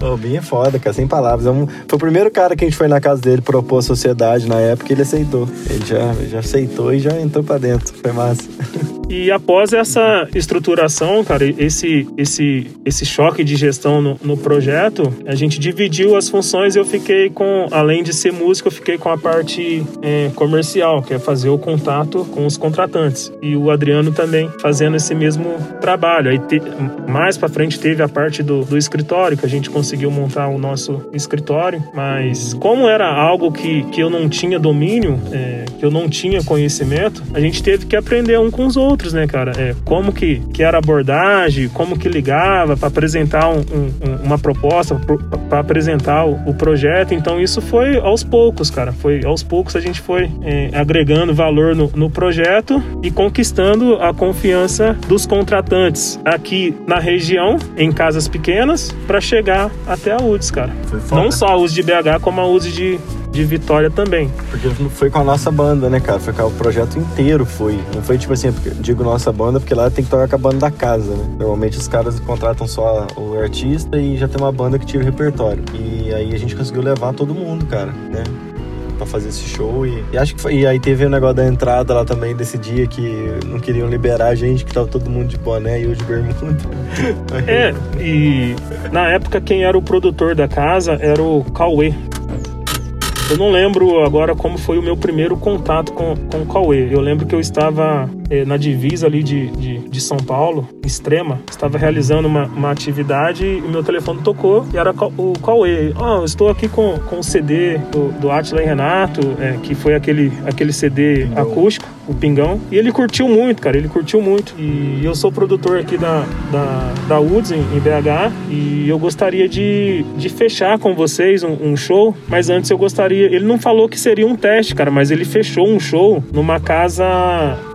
O Binho é foda, cara, sem palavras. É um, foi o primeiro cara que a gente foi na casa dele propor a sociedade na época e ele aceitou. Ele já, já aceitou e já entrou pra dentro. Foi massa. [LAUGHS] E após essa estruturação, cara, esse, esse, esse choque de gestão no, no projeto, a gente dividiu as funções e eu fiquei com, além de ser músico, eu fiquei com a parte é, comercial, que é fazer o contato com os contratantes. E o Adriano também fazendo esse mesmo trabalho. Aí te, mais para frente teve a parte do, do escritório, que a gente conseguiu montar o nosso escritório, mas como era algo que, que eu não tinha domínio, é, que eu não tinha conhecimento, a gente teve que aprender um com os outros outros, né, cara? É, como que, que era a abordagem, como que ligava para apresentar um, um, uma proposta, para apresentar o, o, projeto. Então isso foi aos poucos, cara. Foi aos poucos a gente foi é, agregando valor no, no projeto e conquistando a confiança dos contratantes aqui na região, em casas pequenas, para chegar até a UDS, cara. Não só a UDS de BH, como a UDS de, de Vitória também. Porque não foi com a nossa banda, né, cara? Foi com o projeto inteiro, foi. Não foi tipo assim, porque, digo nossa banda, porque lá tem que tocar com a banda da casa, né? Normalmente os caras contratam só o artista e já tem uma banda que tira o repertório. E aí a gente conseguiu levar todo mundo, cara, né? Pra fazer esse show e, e acho que foi. E aí teve o negócio da entrada lá também desse dia que não queriam liberar a gente, que tava todo mundo de boné e eu de bermuda. É, e na época quem era o produtor da casa era o Cauê. Eu não lembro agora como foi o meu primeiro contato com, com o Cauê. Eu lembro que eu estava eh, na divisa ali de, de, de, São Paulo, extrema, estava realizando uma, uma atividade e meu telefone tocou e era o Cauê. Oh, estou aqui com, com o CD do, do Atila e Renato, eh, que foi aquele, aquele CD acústico o Pingão. E ele curtiu muito, cara. Ele curtiu muito. E eu sou produtor aqui da, da, da UDS em, em BH. E eu gostaria de, de fechar com vocês um, um, show. Mas antes eu gostaria. Ele não falou que seria um teste, cara. Mas ele fechou um show numa casa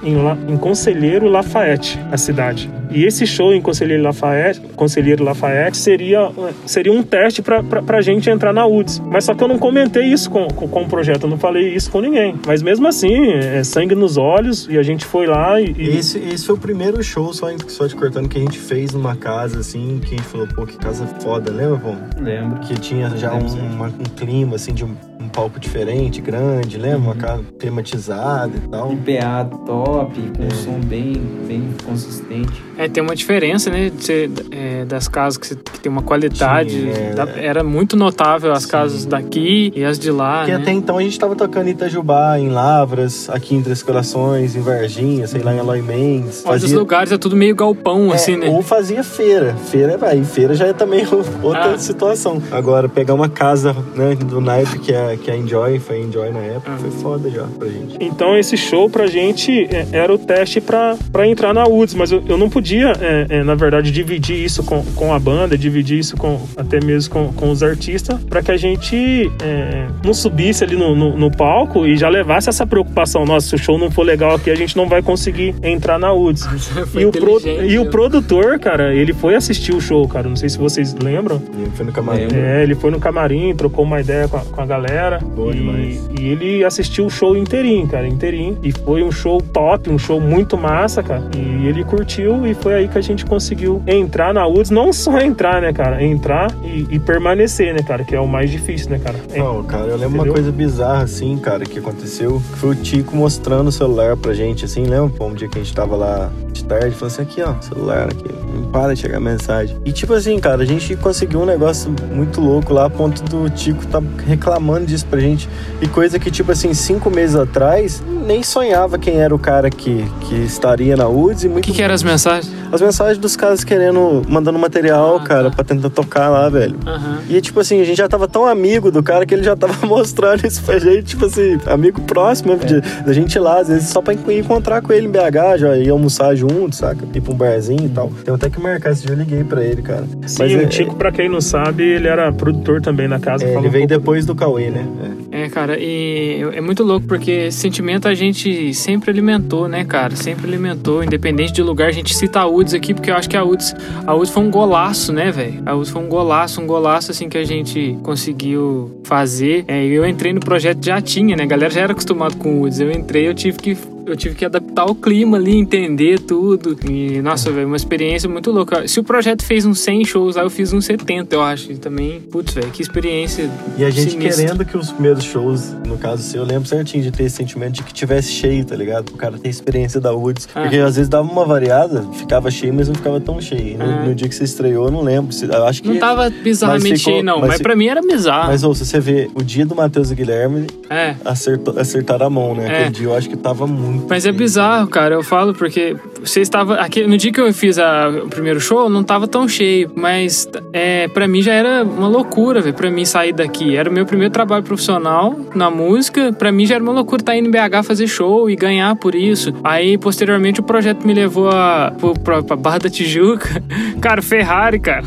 em, em Conselheiro Lafayette, a cidade. E esse show em Conselheiro Lafayette, Conselheiro Lafayette seria, seria um teste pra, pra, pra gente entrar na UDS. Mas só que eu não comentei isso com, com, com o projeto. Eu não falei isso com ninguém. Mas mesmo assim, é sangue nos olhos e a gente foi lá e. e... Esse, esse foi o primeiro show, só, só te cortando, que a gente fez numa casa assim, que a gente falou, pô, que casa foda, lembra, pô? Lembro. Que tinha já um, uma, um clima assim de um um palco diferente, grande, lembra? Uhum. Uma casa tematizada e tal. IPA top, com é. um som bem, bem consistente. É, tem uma diferença, né? De ser, é, das casas que, que, tem uma qualidade. Sim, é, da, era muito notável as Sim. casas daqui e as de lá. Porque né? até então a gente tava tocando em Itajubá, em Lavras, aqui em Três Corações, em Varginha, sei lá, em Aloy Mendes. Fazia... Os lugares é tudo meio galpão, é, assim, né? Ou fazia feira. Feira, vai, feira já é também [LAUGHS] outra ah. situação. Agora, pegar uma casa né, do naipe que é que a Enjoy, foi Enjoy na época, foi foda já pra gente. Então esse show pra gente é, era o teste pra, pra entrar na UDS, mas eu, eu não podia, é, é, na verdade, dividir isso com, com a banda, dividir isso com até mesmo com, com os artistas, pra que a gente é, não subisse ali no, no, no, palco e já levasse essa preocupação. Nossa, se o show não for legal aqui, a gente não vai conseguir entrar na UDS. [LAUGHS] e, o pro, e o né? produtor, cara, ele foi assistir o show, cara. Não sei se vocês lembram. Ele foi no camarim. É, ele foi no camarim, trocou uma ideia com a, com a galera galera. Boa e, demais. e ele assistiu o show inteirinho, cara, inteirinho. E foi um show top, um show muito massa, cara. E ele curtiu e foi aí que a gente conseguiu entrar na UDS. Não só entrar, né, cara? Entrar e, e permanecer, né, cara? Que é o mais difícil, né, cara? Não, cara, eu lembro Entendeu? uma coisa bizarra, assim, cara, que aconteceu. Foi o Tico mostrando o celular pra gente, assim, lembra? Um dia que a gente tava lá de tarde, falou assim, aqui, ó, celular aqui, não para de chegar mensagem. E tipo assim, cara, a gente conseguiu um negócio muito louco lá, a ponto do Tico tá reclamando disso pra gente. E coisa que, tipo assim, cinco meses atrás, nem sonhava quem era o cara que, que estaria na UDS. O que, que eram as mensagens? As mensagens dos caras querendo, mandando material, ah, cara, tá. pra tentar tocar lá, velho. Uhum. E, tipo assim, a gente já tava tão amigo do cara que ele já tava [LAUGHS] mostrando isso pra gente, tipo assim, amigo próximo, é. da gente ir lá, às vezes só pra encontrar com ele em BH, já ia almoçar junto, saca? Ir pra um barzinho e tal. Tem até que marcar esse dia, eu liguei pra ele, cara. Sim, Mas, o é, Tico, pra quem não sabe, ele era produtor também na casa. É, ele veio um depois do Cauê, né? É. é, cara, e é muito louco porque sentimento a gente sempre alimentou, né, cara? Sempre alimentou, independente de lugar. A gente cita a UDS aqui porque eu acho que a UDS, a UDS foi um golaço, né, velho? A UDS foi um golaço, um golaço assim que a gente conseguiu fazer. É, eu entrei no projeto já tinha, né? A galera já era acostumado com o UDS. Eu entrei, eu tive que eu tive que adaptar o clima ali, entender tudo. E, nossa, velho, uma experiência muito louca. Se o projeto fez uns 100 shows lá, eu fiz uns 70, eu acho. E também, putz, velho, que experiência. E a gente sinistra. querendo que os primeiros shows, no caso seu, eu lembro certinho de ter esse sentimento de que tivesse cheio, tá ligado? O cara ter experiência da Woods. Ah. Porque às vezes dava uma variada, ficava cheio, mas não ficava tão cheio. No, ah. no dia que você estreou, eu não lembro. Eu acho que. Não tava bizarramente ficou, cheio, não. Mas, mas pra mim era bizarro. Mas, ou se você vê, o dia do Matheus e Guilherme, é. acertou, acertaram a mão, né? É. Aquele dia eu acho que tava muito mas é bizarro, cara. Eu falo porque você estava. Aqui, no dia que eu fiz a, o primeiro show, não tava tão cheio. Mas é, para mim já era uma loucura, velho. Pra mim sair daqui. Era o meu primeiro trabalho profissional na música. Pra mim já era uma loucura estar tá indo em BH fazer show e ganhar por isso. Aí, posteriormente, o projeto me levou a, pra, pra Barra da Tijuca. [LAUGHS] Cara, Ferrari, cara.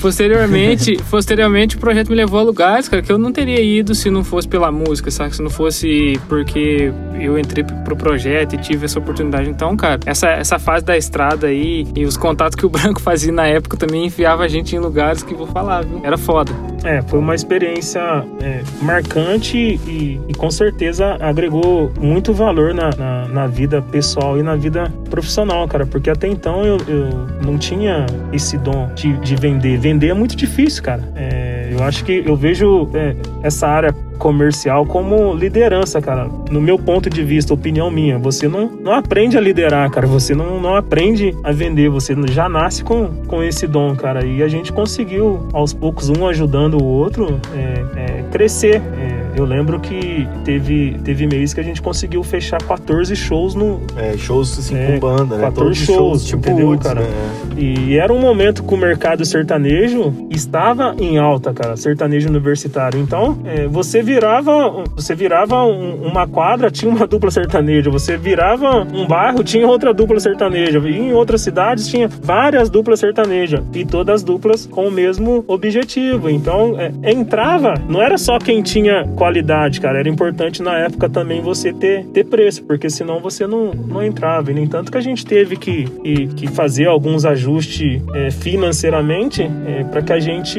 Posteriormente, [LAUGHS] posteriormente o projeto me levou a lugares, cara, que eu não teria ido se não fosse pela música, sabe? Se não fosse porque eu entrei pro projeto e tive essa oportunidade. Então, cara, essa, essa fase da estrada aí e os contatos que o [LAUGHS] Branco fazia na época também enfiava a gente em lugares que vou falar, viu? Era foda. É, foi uma experiência é, marcante e, e, com certeza agregou muito valor na, na, na, vida pessoal e na vida profissional, cara, porque até então eu, eu não tinha esse dom de, de vender. Vender é muito difícil, cara. É, eu acho que eu vejo é, essa área comercial como liderança, cara. No meu ponto de vista, opinião minha, você não, não aprende a liderar, cara. Você não, não aprende a vender. Você já nasce com, com esse dom, cara. E a gente conseguiu, aos poucos, um ajudando o outro, é, é, crescer. É, eu lembro que teve, teve mês que a gente conseguiu fechar 14 shows no. É, shows assim é, com banda, né? 14 shows, shows, tipo entendeu, cara? Né? E era um momento que o mercado sertanejo estava em alta, cara, sertanejo universitário. Então, é, você virava, você virava um, uma quadra, tinha uma dupla sertaneja. Você virava um bairro, tinha outra dupla sertaneja. E em outras cidades tinha várias duplas sertanejas. E todas duplas com o mesmo objetivo. Então, é, entrava, não era só quem tinha qualidade, cara. Era importante na época também você ter, ter preço, porque senão você não, não entrava. E nem tanto que a gente teve que, que, que fazer alguns ajustes é, financeiramente é, para que a gente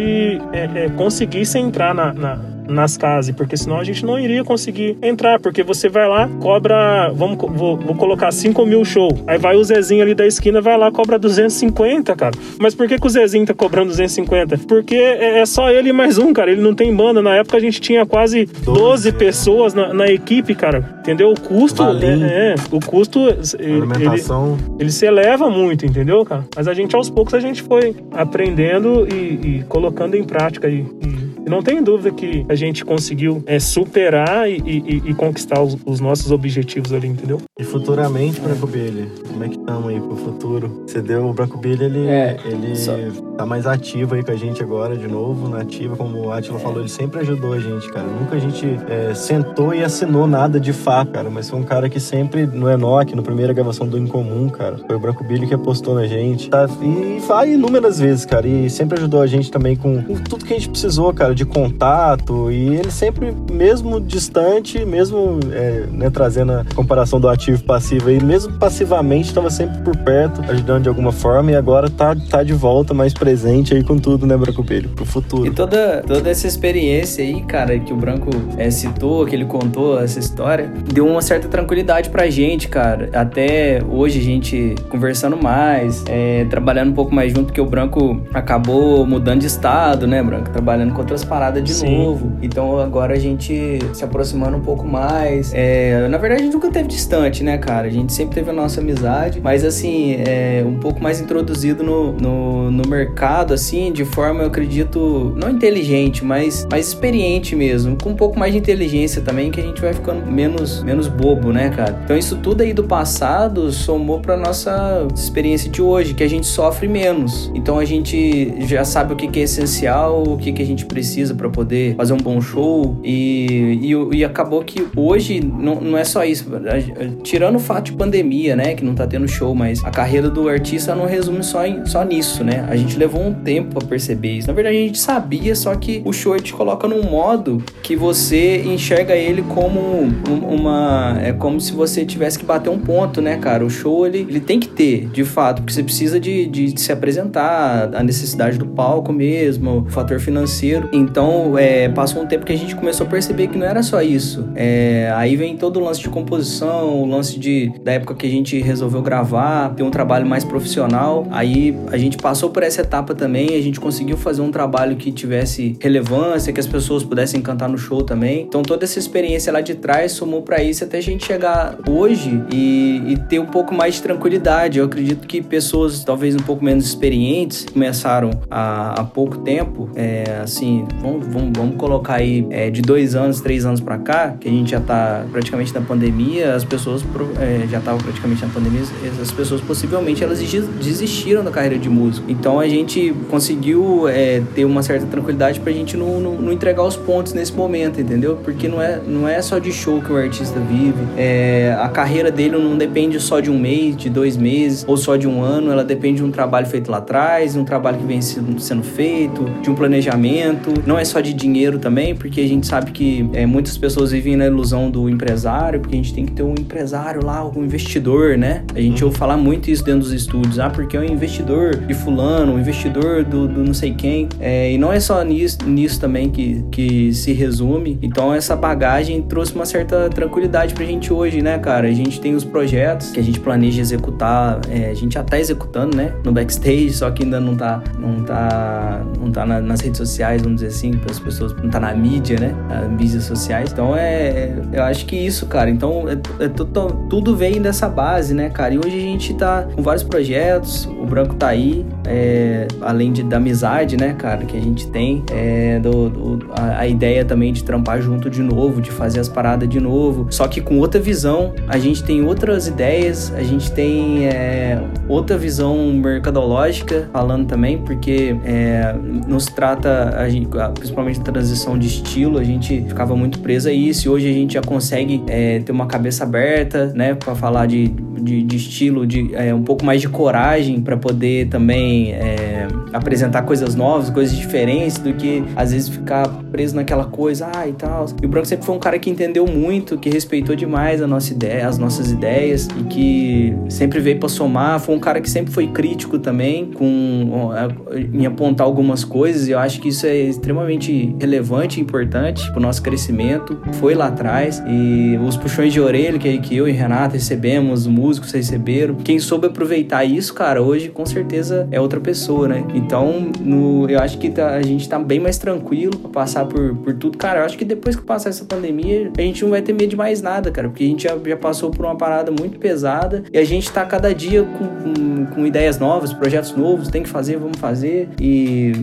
é, é conseguisse entrar na, na nas casas, porque senão a gente não iria conseguir entrar, porque você vai lá, cobra, vamos, vou, vou colocar 5 mil show, aí vai o Zezinho ali da esquina, vai lá, cobra 250, cara. Mas por que, que o Zezinho tá cobrando 250? Porque é, é só ele mais um, cara, ele não tem banda. Na época a gente tinha quase 12, 12 pessoas na, na, equipe, cara, entendeu? O custo, é, é, o custo, ele, ele, se eleva muito, entendeu, cara? Mas a gente, aos poucos, a gente foi aprendendo e, e colocando em prática e, e não tenho dúvida que a gente conseguiu é, superar e, e, e conquistar os, os, nossos objetivos ali, entendeu? E futuramente, Branco Billy, como é que estamos aí pro futuro? Você deu o Branco Billy, ele, é, ele só... tá mais ativo aí com a gente agora de novo, na ativa, como o Atila é. falou, ele sempre ajudou a gente, cara. Nunca a gente é, sentou e assinou nada de fato, cara, mas foi um cara que sempre, no Enoch, na primeira gravação do Incomum, cara, foi o Branco Billy que apostou na gente, tá? E vai inúmeras vezes, cara, e sempre ajudou a gente também com, com tudo que a gente precisou, cara, de contato e ele sempre, mesmo distante, mesmo é, né, trazendo a comparação do ativo passivo aí, mesmo passivamente estava sempre por perto, ajudando de alguma forma e agora tá, tá de volta mais presente aí com tudo, né, Branco Pelho, pro futuro. E toda, toda essa experiência aí, cara, que o Branco é, citou, que ele contou essa história, deu uma certa tranquilidade pra gente, cara. Até hoje a gente conversando mais, é, trabalhando um pouco mais junto, porque o Branco acabou mudando de estado, né, Branco? Trabalhando com outras parada de Sim. novo. Então agora a gente se aproximando um pouco mais. É, na verdade, a gente nunca teve distante, né, cara? A gente sempre teve a nossa amizade, mas assim, é, um pouco mais introduzido no, no, no mercado, assim, de forma, eu acredito, não inteligente, mas mais experiente mesmo. Com um pouco mais de inteligência também, que a gente vai ficando menos, menos bobo, né, cara? Então isso tudo aí do passado somou pra nossa experiência de hoje, que a gente sofre menos. Então a gente já sabe o que, que é essencial, o que, que a gente precisa para poder fazer um bom show. E, e, e, acabou que hoje não, não é só isso. Tirando o fato de pandemia, né? Que não tá tendo show, mas a carreira do artista não resume só, em, só nisso, né? A gente levou um tempo para perceber isso. Na verdade, a gente sabia, só que o show te coloca num modo que você enxerga ele como uma. É como se você tivesse que bater um ponto, né, cara? O show ele, ele tem que ter, de fato, porque você precisa de, de se apresentar, a necessidade do palco mesmo, o fator financeiro. Então, é, passou um tempo que a gente começou a perceber que não era só isso. É, aí vem todo o lance de composição, lance de, da época que a gente resolveu gravar, ter um trabalho mais profissional. Aí a gente passou por essa etapa também, a gente conseguiu fazer um trabalho que tivesse relevância, que as pessoas pudessem cantar no show também. Então, toda essa experiência lá de trás somou para isso até a gente chegar hoje e, e ter um pouco mais de tranquilidade. Eu acredito que pessoas talvez um pouco menos experientes começaram há, há pouco tempo, é, assim, vamos, vamos, vamos colocar aí é, de dois anos, três anos para cá, que a gente já tá praticamente na pandemia, as pessoas é, já estavam praticamente na pandemia, as pessoas possivelmente elas desistiram da carreira de músico. Então a gente conseguiu é, ter uma certa tranquilidade pra gente não, não, não, entregar os pontos nesse momento, entendeu? Porque não é, não é só de show que o artista vive, é, a carreira dele não depende só de um mês, de dois meses ou só de um ano, ela depende de um trabalho feito lá atrás, um trabalho que vem sendo, sendo feito, de um planejamento, não é só de dinheiro também, porque a gente sabe que é, muitas pessoas vivem na ilusão do empresário, porque a gente tem que ter um empresário empresário lá, o investidor, né? A gente ouve falar muito isso dentro dos estúdios. Ah, porque é um investidor de fulano, um investidor do, do não sei quem. É, e não é só nisso, nisso também que, que se resume. Então essa bagagem trouxe uma certa tranquilidade pra gente hoje, né, cara? A gente tem os projetos que a gente planeja executar. É, a gente já tá executando, né? No backstage, só que ainda não tá, não tá, não tá na, nas redes sociais, vamos dizer assim, para as pessoas, não tá na mídia, né? Nas mídias sociais. Então é, eu acho que isso, cara. Então é, é tudo, tudo vem dessa base, né, cara? E hoje a gente tá com vários projetos, o Branco tá aí, é, além de, da amizade, né, cara, que a gente tem, é, do, do a, a, ideia também de trampar junto de novo, de fazer as paradas de novo, só que com outra visão, a gente tem outras ideias, a gente tem é, outra visão mercadológica falando também, porque é, nos trata, a gente, principalmente a transição de estilo, a gente ficava muito preso a isso e hoje a gente já consegue é, ter uma cabeça aberta, né, para falar de, de, de, estilo, de é, um pouco mais de coragem para poder também é, apresentar coisas novas, coisas diferentes do que às vezes ficar preso naquela coisa, ah, e tal. E o Branco sempre foi um cara que entendeu muito, que respeitou demais a nossa ideia, as nossas ideias e que sempre veio para somar. Foi um cara que sempre foi crítico também com em apontar algumas coisas. E eu acho que isso é extremamente relevante e importante para o nosso crescimento. Foi lá atrás e os puxões de orelha que, que eu e Renato recebemos, os músicos receberam. Quem soube aproveitar isso, cara, hoje com certeza é outra pessoa, né? Então, no, eu acho que tá, a gente tá bem mais tranquilo pra passar por, por tudo. Cara, eu acho que depois que passar essa pandemia, a gente não vai ter medo de mais nada, cara, porque a gente já, já passou por uma parada muito pesada e a gente tá cada dia com, com, com ideias novas, projetos novos, tem que fazer, vamos fazer. E,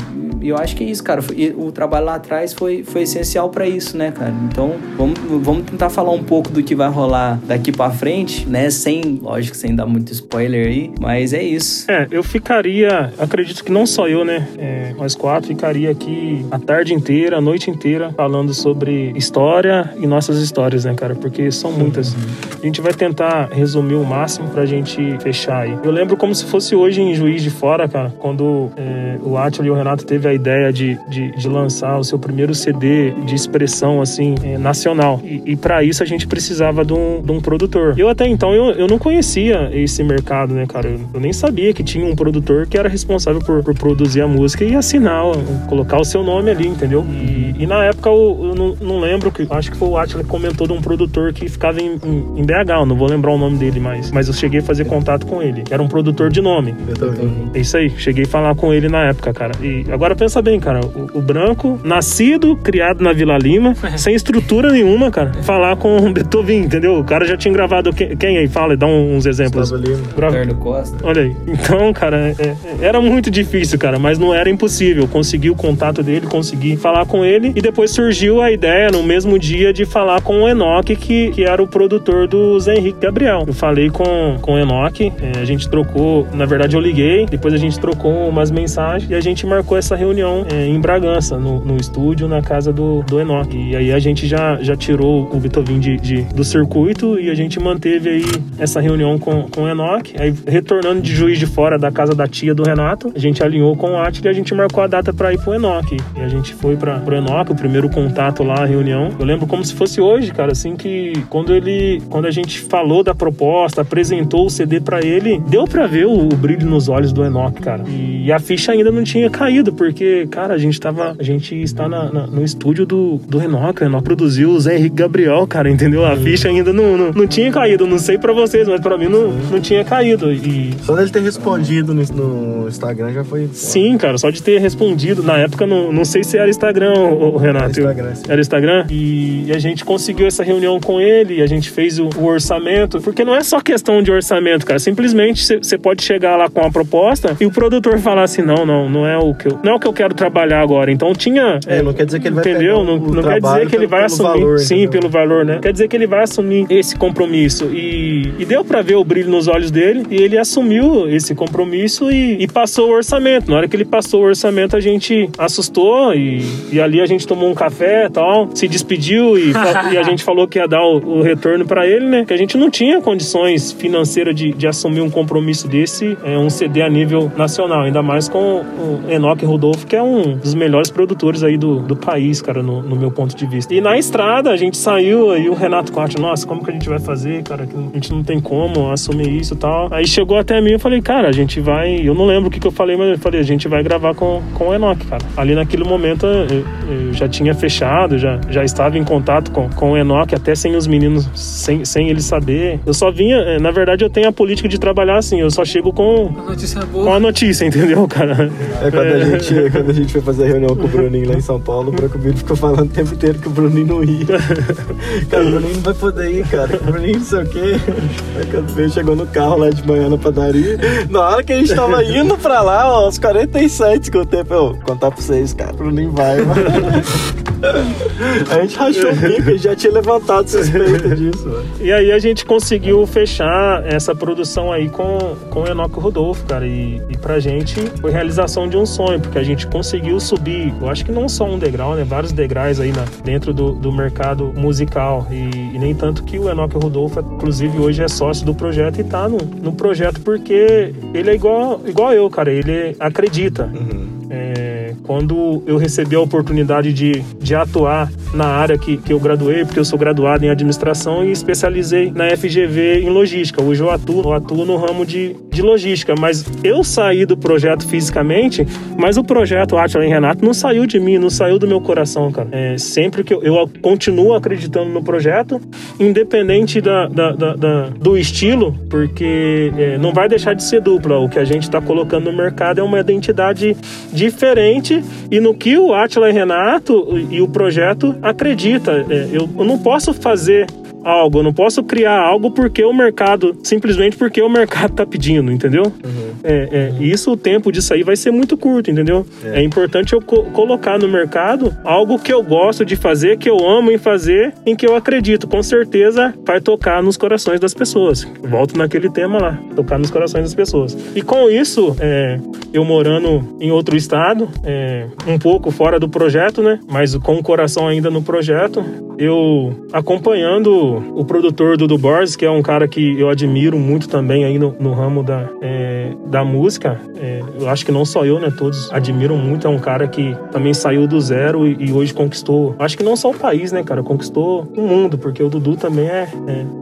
eu acho que é isso, cara. E o trabalho lá atrás foi, foi essencial para isso, né, cara? Então, vamos, vamos tentar falar um pouco do que vai rolar daqui para frente, né? Sem, lógico, sem dar muito spoiler aí, mas é isso. É, eu ficaria, acredito que não só eu, né? É, nós quatro ficaria aqui a tarde inteira, a noite inteira, falando sobre história e nossas histórias, né, cara? Porque são muitas. A gente vai tentar resumir o máximo pra gente fechar aí. Eu lembro como se fosse hoje em Juiz de Fora, cara, quando é, o Atila e o Renato teve a ideia de, de, de, lançar o seu primeiro CD de expressão, assim, é, nacional. E, e para isso a gente precisava de um, de um produtor. Eu até então, eu, eu não conhecia esse mercado, né, cara? Eu, eu nem sabia que tinha um produtor que era responsável por, por produzir a música e assinar, colocar o seu nome ali, entendeu? E, e na época eu, eu não, não, lembro, que acho que foi o Atila que comentou de um produtor que ficava em, em, em BH, eu não vou lembrar o nome dele mais, mas eu cheguei a fazer contato com ele. Era um produtor de nome. Eu também. É isso aí, cheguei a falar com ele na época, cara. E agora pensa bem, cara, o, o branco, nascido, criado na Vila Lima, [LAUGHS] sem estrutura nenhuma, cara, falar com o Beethoven, entendeu? O cara já tinha gravado. Quem, quem aí? Fala, dá uns exemplos. Ricardo Costa. Olha aí. Então, cara, é, é, era muito difícil, cara, mas não era impossível. Consegui o contato dele, consegui falar com ele e depois surgiu a ideia no mesmo dia de falar com o Enoch, que, que era o produtor do Zé Henrique Gabriel. Eu falei com, com o Enoch, é, a gente trocou, na verdade eu liguei, depois a gente trocou umas mensagens e a gente marcou essa reunião é, em Bragança, no, no, estúdio, na casa do, do Enoch. E aí a gente já, já tirou o Vitovin de, de, do circuito e a gente manteve aí essa reunião com, com o Enoch. Aí retornando de Juiz de Fora da casa da tia do Renato, a gente alinhou com o Atila e a gente marcou a data para ir pro Enoch. E a gente foi para pro Enoch, o primeiro contato lá, a reunião. Eu lembro como se fosse hoje, cara, assim que quando ele, quando a gente falou da proposta, apresentou o CD para ele, deu para ver o, o, brilho nos olhos do Enoch, cara. E a ficha ainda não tinha caído, porque, cara, a gente tava, a gente está na, na, no estúdio do, do Enoch, o Enoch produziu o Zé Henrique Gabriel, cara, entendeu? A ficha ainda não, não, não tinha caído, não sei para vocês, mas para mim não, não tinha caído. E... Só dele ter respondido no, no Instagram já foi. Sim, cara, só de ter respondido. Na época, não, não sei se era Instagram, o Renato. Era Instagram. Sim. Era Instagram. E, e, a gente conseguiu essa reunião com ele, a gente fez o, o orçamento. Porque não é só questão de orçamento, cara. Simplesmente você pode chegar lá com uma proposta e o produtor falar assim: não, não, não é o que eu, não é o que eu quero trabalhar agora. Então tinha. É, não quer dizer que ele vai Entendeu? Não, não quer dizer que ele vai assumir. Valor, sim, entendeu? pelo valor, né? Quer dizer que ele vai assumir esse compromisso. E, e deu para ver o brilho nos olhos dele. E ele assumiu esse compromisso e, e passou o orçamento. Na hora que ele passou o orçamento, a gente assustou e, e ali a gente tomou um café e tal, se despediu e, [LAUGHS] e, a gente falou que ia dar o, o retorno para ele, né? Que a gente não tinha condições financeiras de, de assumir um compromisso desse, é, um CD a nível nacional, ainda mais com o Enoch Rodolfo que é um dos melhores produtores aí do, do país, cara, no, no meu ponto de vista. E na estrada, a gente saiu, aí o Renato Corte, nossa, como que a gente vai fazer, cara? A gente não tem como assumir isso e tal. Aí chegou até mim e eu falei, cara, a gente vai. Eu não lembro o que, que eu falei, mas eu falei, a gente vai gravar com, com o Enoch, cara. Ali naquele momento eu, eu já tinha fechado, já, já estava em contato com, com o Enoch, até sem os meninos, sem, sem eles saber. Eu só vinha, eh, na verdade, eu tenho a política de trabalhar assim, eu só chego com, A notícia boa. com a notícia, entendeu, cara? É quando, A gente, quando a gente foi fazer a reunião com o Bruninho lá em São Paulo, o Branco Billy ficou falando o tempo inteiro que o Bruninho não ia. [LAUGHS] Cara, o Bruninho não vai poder ir, cara. O Bruninho não sei o quê. Aí quando veio, chegou no carro lá de manhã na padaria. Na hora que a gente tava [LAUGHS] indo pra lá, ó, aos 47 que o tempo, eu contar pra vocês, cara. O Bruninho vai, mano. [LAUGHS] A gente rachou o bico, a gente já tinha levantado suspeita disso, mano. E aí a gente conseguiu fechar essa produção aí com, com o Enoque Rodolfo, cara. E, e pra gente foi realização de um sonho, porque a gente conseguiu subir, eu acho que não só um degrau, né? Vários degraus aí na, dentro do, do mercado musical. E, e nem tanto que o Enoque Rodolfo, inclusive, hoje é sócio do projeto e tá no, no projeto porque ele é igual, igual eu, cara. Ele acredita. É, quando eu recebi a oportunidade de, de atuar na área que, que eu graduei, porque eu sou graduado em administração e especializei na FGV em logística. Hoje eu atuo, eu atuo no ramo de, de logística, mas eu saí do projeto fisicamente, mas o projeto Atila e Renato não saiu de mim, não saiu do meu coração, cara. É, sempre que eu, eu continuo acreditando no projeto, independente da, da, da- da- do estilo, porque é, não vai deixar de ser dupla. O que a gente está colocando no mercado é uma identidade diferente e no que o Atila e Renato e o projeto acredita. É, eu, eu não posso fazer algo, eu não posso criar algo porque o mercado, simplesmente porque o mercado tá pedindo, entendeu? É, é, e isso, o tempo disso aí vai ser muito curto, entendeu? É, importante eu co- colocar no mercado algo que eu gosto de fazer, que eu amo em fazer, em que eu acredito, com certeza vai tocar nos corações das pessoas. Volto naquele tema lá, tocar nos corações das pessoas. E com isso, é, eu morando em outro estado, é, um pouco fora do projeto, né? Mas com o coração ainda no projeto, eu acompanhando o produtor Dudu Borges, que é um cara que eu admiro muito também aí no, no ramo da, é, da música. É, eu acho que não só eu, né? Todos admiram muito. É um cara que também saiu do zero e, e hoje conquistou. Acho que não só o país, né, cara? Conquistou o mundo, porque o Dudu também é,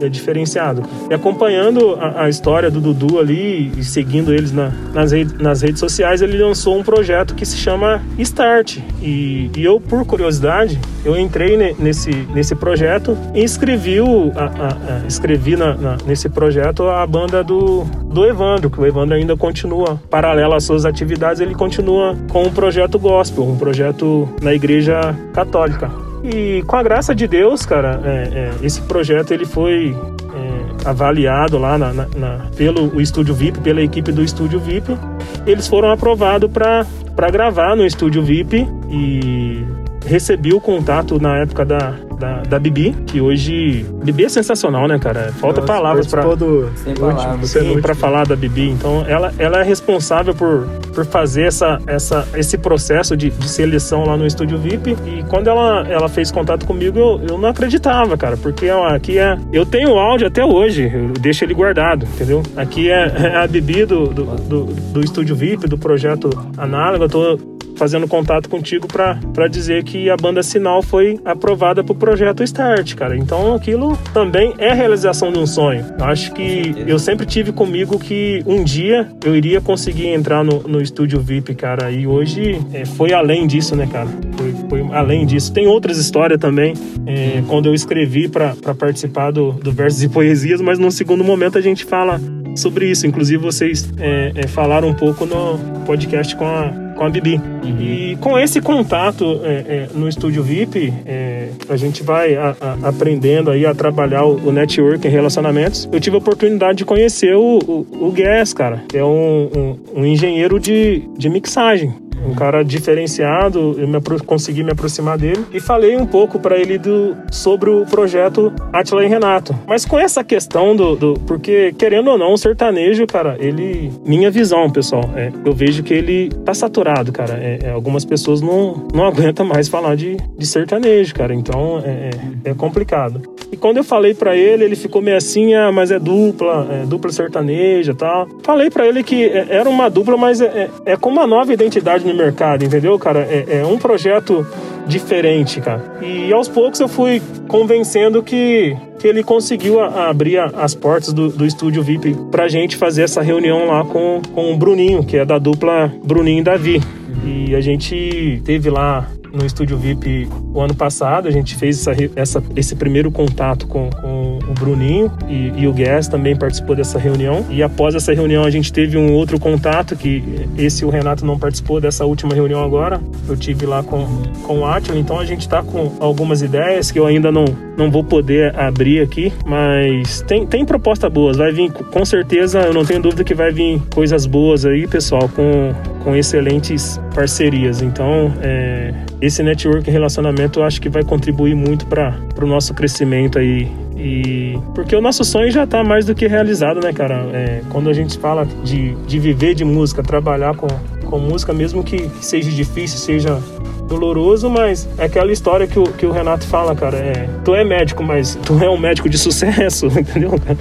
é, é diferenciado. E acompanhando a, a história do Dudu ali e seguindo eles na- nas, rede- nas redes sociais, ele lançou um projeto que se chama Start. E, e eu, por curiosidade, eu entrei ne- nesse, nesse projeto e inscrevi, o, a, a- a- escrevi na- na- nesse projeto a banda do, do Evandro, que o Evandro ainda continua, paralelo às suas atividades, ele continua com um projeto gospel, um projeto na igreja católica. E com a graça de Deus, cara, é, é, esse projeto ele foi é, avaliado lá na- na- na- pelo o estúdio VIP, pela equipe do estúdio VIP. Eles foram aprovados para gravar no estúdio VIP e recebi o contato na época da, da, da Bibi, que hoje. Bibi é sensacional, né, cara? Falta Nossa, palavras para participou do Sem último, palavras. Sim, penúltimo. para falar da Bibi. Então, ela, ela é responsável por, por fazer essa, essa, esse processo de, de seleção lá no estúdio VIP. E quando ela, ela fez contato comigo, eu, eu não acreditava, cara, porque ó, aqui é. Eu tenho o áudio até hoje, eu deixo ele guardado, entendeu? Aqui é, é a Bibi do, do, do, do estúdio VIP, do projeto Análogo. Eu tô fazendo contato contigo para dizer que a banda Sinal foi aprovada pro projeto Start, cara. Então aquilo também é realização de um sonho. Eu acho que eu sempre tive comigo que um dia eu iria conseguir entrar no, no estúdio VIP, cara. E hoje é, foi além disso, né, cara? Foi, foi além disso. Tem outras histórias também. é, quando eu escrevi para participar do, do Versos e Poesias, mas num segundo momento a gente fala sobre isso. Inclusive, vocês é, é, falaram um pouco no podcast com a, com a Bibi. E com esse contato é, é, no estúdio VIP, é, a gente vai a- a- aprendendo aí a trabalhar o, o network em relacionamentos. Eu tive a oportunidade de conhecer o, o, o Guess, cara, que é um, um, um engenheiro de, de mixagem um cara diferenciado, eu me consegui me aproximar dele e falei um pouco para ele do, sobre o projeto Atila e Renato. Mas com essa questão do, do- Porque, querendo ou não, o sertanejo, cara, ele. Minha visão, pessoal, é, eu vejo que ele tá saturado, cara. É, é, algumas pessoas não, não aguentam mais falar de, de sertanejo, cara. Então é, é- é complicado. E quando eu falei para ele, ele ficou meio assim, ah, mas é dupla, é dupla sertaneja e tal. Falei para ele que é- era uma dupla, mas é, é, é com uma nova identidade no mercado, entendeu, cara? É, é um projeto diferente, cara. E aos poucos eu fui convencendo que, que ele conseguiu a, abrir a, as portas do, do estúdio VIP pra gente fazer essa reunião lá com, com o Bruninho, que é da dupla Bruninho e Davi. E a gente teve lá no Estúdio VIP o ano passado. A gente fez essa, essa, esse primeiro contato com, com o Bruninho e, e, o Guess também participou dessa reunião. E após essa reunião a gente teve um outro contato que esse o Renato não participou dessa última reunião agora. Eu tive lá com, com o Atila. Então a gente está com algumas ideias que eu ainda não, não vou poder abrir aqui, mas tem, tem proposta boas. Vai vir, com certeza, eu não tenho dúvida que vai vir coisas boas aí, pessoal, com, com excelentes parcerias. Então, é, esse network relacionamento eu acho que vai contribuir muito para o nosso crescimento aí. E porque o nosso sonho já está mais do que realizado, né, cara? É, quando a gente fala de, de viver de música, trabalhar com, com música, mesmo que seja difícil, seja doloroso, mas é aquela história que o, que o Renato fala, cara. É, tu é médico, mas tu é um médico de sucesso, [LAUGHS] entendeu, cara?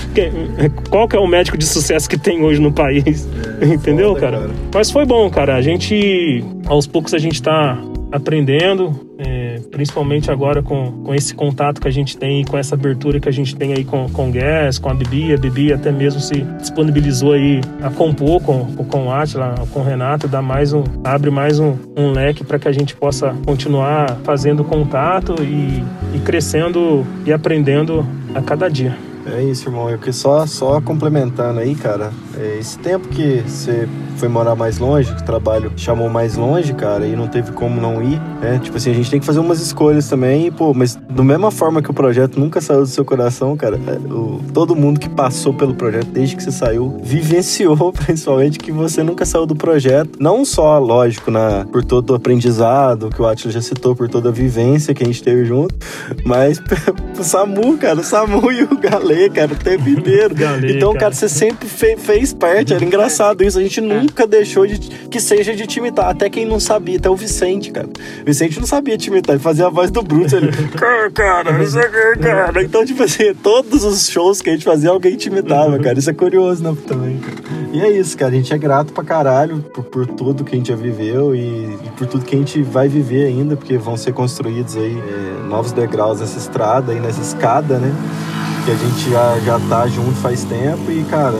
[LAUGHS] Qual que é o médico de sucesso que tem hoje no país? É, [LAUGHS] entendeu, cara? Mas foi bom, cara. A gente, aos poucos, a gente tá aprendendo, é, principalmente agora com, com esse contato que a gente tem, com essa abertura que a gente tem aí com, com o Guess, com a Bibi. A Bibi até mesmo se disponibilizou aí a compor com, com o Atila, com o Renato, dá mais um, abre mais um, um leque para que a gente possa continuar fazendo contato e, e crescendo e aprendendo a cada dia. É isso, irmão. Eu que só, só complementando aí, cara. É esse tempo que você foi morar mais longe, que o trabalho chamou mais longe, cara, e não teve como não ir, né? Tipo assim, a gente tem que fazer umas escolhas também, e, pô, mas da mesma forma que o projeto nunca saiu do seu coração, cara, é, o, todo mundo que passou pelo projeto desde que você saiu, vivenciou [LAUGHS] principalmente que você nunca saiu do projeto. Não só, lógico, na, por todo o aprendizado que o Atila já citou, por toda a vivência que a gente teve junto, mas [LAUGHS] o Samu, cara, o Samu e o Galê, cara, o tempo inteiro. [LAUGHS] Galê, então, cara, cara você sempre fe, fez parte, era engraçado isso, a gente nunca nunca deixou de que seja de te imitar. Até quem não sabia, até o Vicente, cara. O Vicente não sabia te imitar, ele fazia a voz do Bruce. Ele, [LAUGHS] cara, isso aqui, cara. Então, tipo assim, todos os shows que a gente fazia, alguém te imitava, cara. Isso é curioso, né, também, cara. E é isso, cara. A gente é grato pra caralho por, por tudo que a gente já viveu e, e, por tudo que a gente vai viver ainda, porque vão ser construídos aí é, novos degraus nessa estrada aí, nessa escada, né? Que a gente já, já tá junto faz tempo e, cara,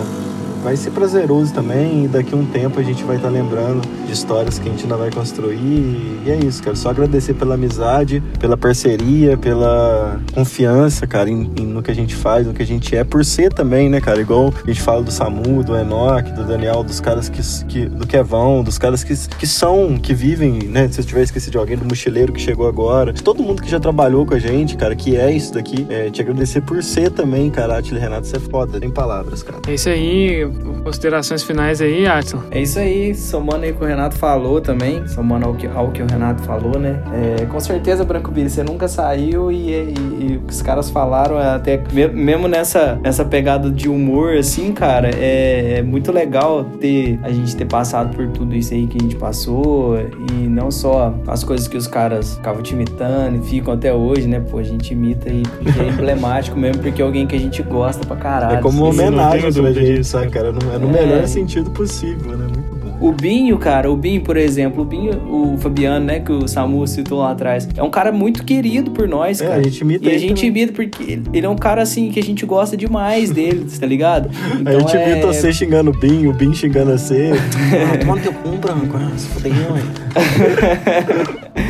vai ser prazeroso também. E daqui a um tempo a gente vai estar tá lembrando de histórias que a gente ainda vai construir. E é isso, cara. Só agradecer pela amizade, pela parceria, pela confiança, cara, em, em, no que a gente faz, no que a gente é, por ser também, né, cara? Igual a gente fala do Samu, do Enoch, do Daniel, dos caras que, que do Kevão, dos caras que, que são, que vivem, né? Se eu tiver esquecido de alguém, do mochileiro que chegou agora, de todo mundo que já trabalhou com a gente, cara, que é isso daqui. É, te agradecer por ser também, cara, Atila Renato, você é foda, tem palavras, cara. É isso aí, considerações finais aí, Atson. É isso aí, somando aí o que o Renato falou também, somando ao que, ao que o Renato falou, né? É, com certeza, Branco Billy, você nunca saiu e, e, e, o que os caras falaram, é até mesmo nessa, nessa pegada de humor, assim, cara, é, é, muito legal ter a gente ter passado por tudo isso aí que a gente passou e não só as coisas que os caras ficavam te imitando e ficam até hoje, né? Pô, a gente imita e, é [LAUGHS] emblemático mesmo porque é alguém que a gente gosta pra caralho. É como uma homenagem pra gente, sabe, cara? Não, é no é. melhor sentido possível, né? Muito bom. O Binho, cara, o Binho, por exemplo, o Binho, o Fabiano, né, que o Samu citou lá atrás, é um cara muito querido por nós, é, cara. a gente imita E a gente também. imita porque ele é um cara, assim, que a gente gosta demais [LAUGHS] dele, tá ligado? Então, a gente é... imita você xingando o Binho, o Binho xingando você. ah, toma no teu cu, branco, se fodeu, [LAUGHS]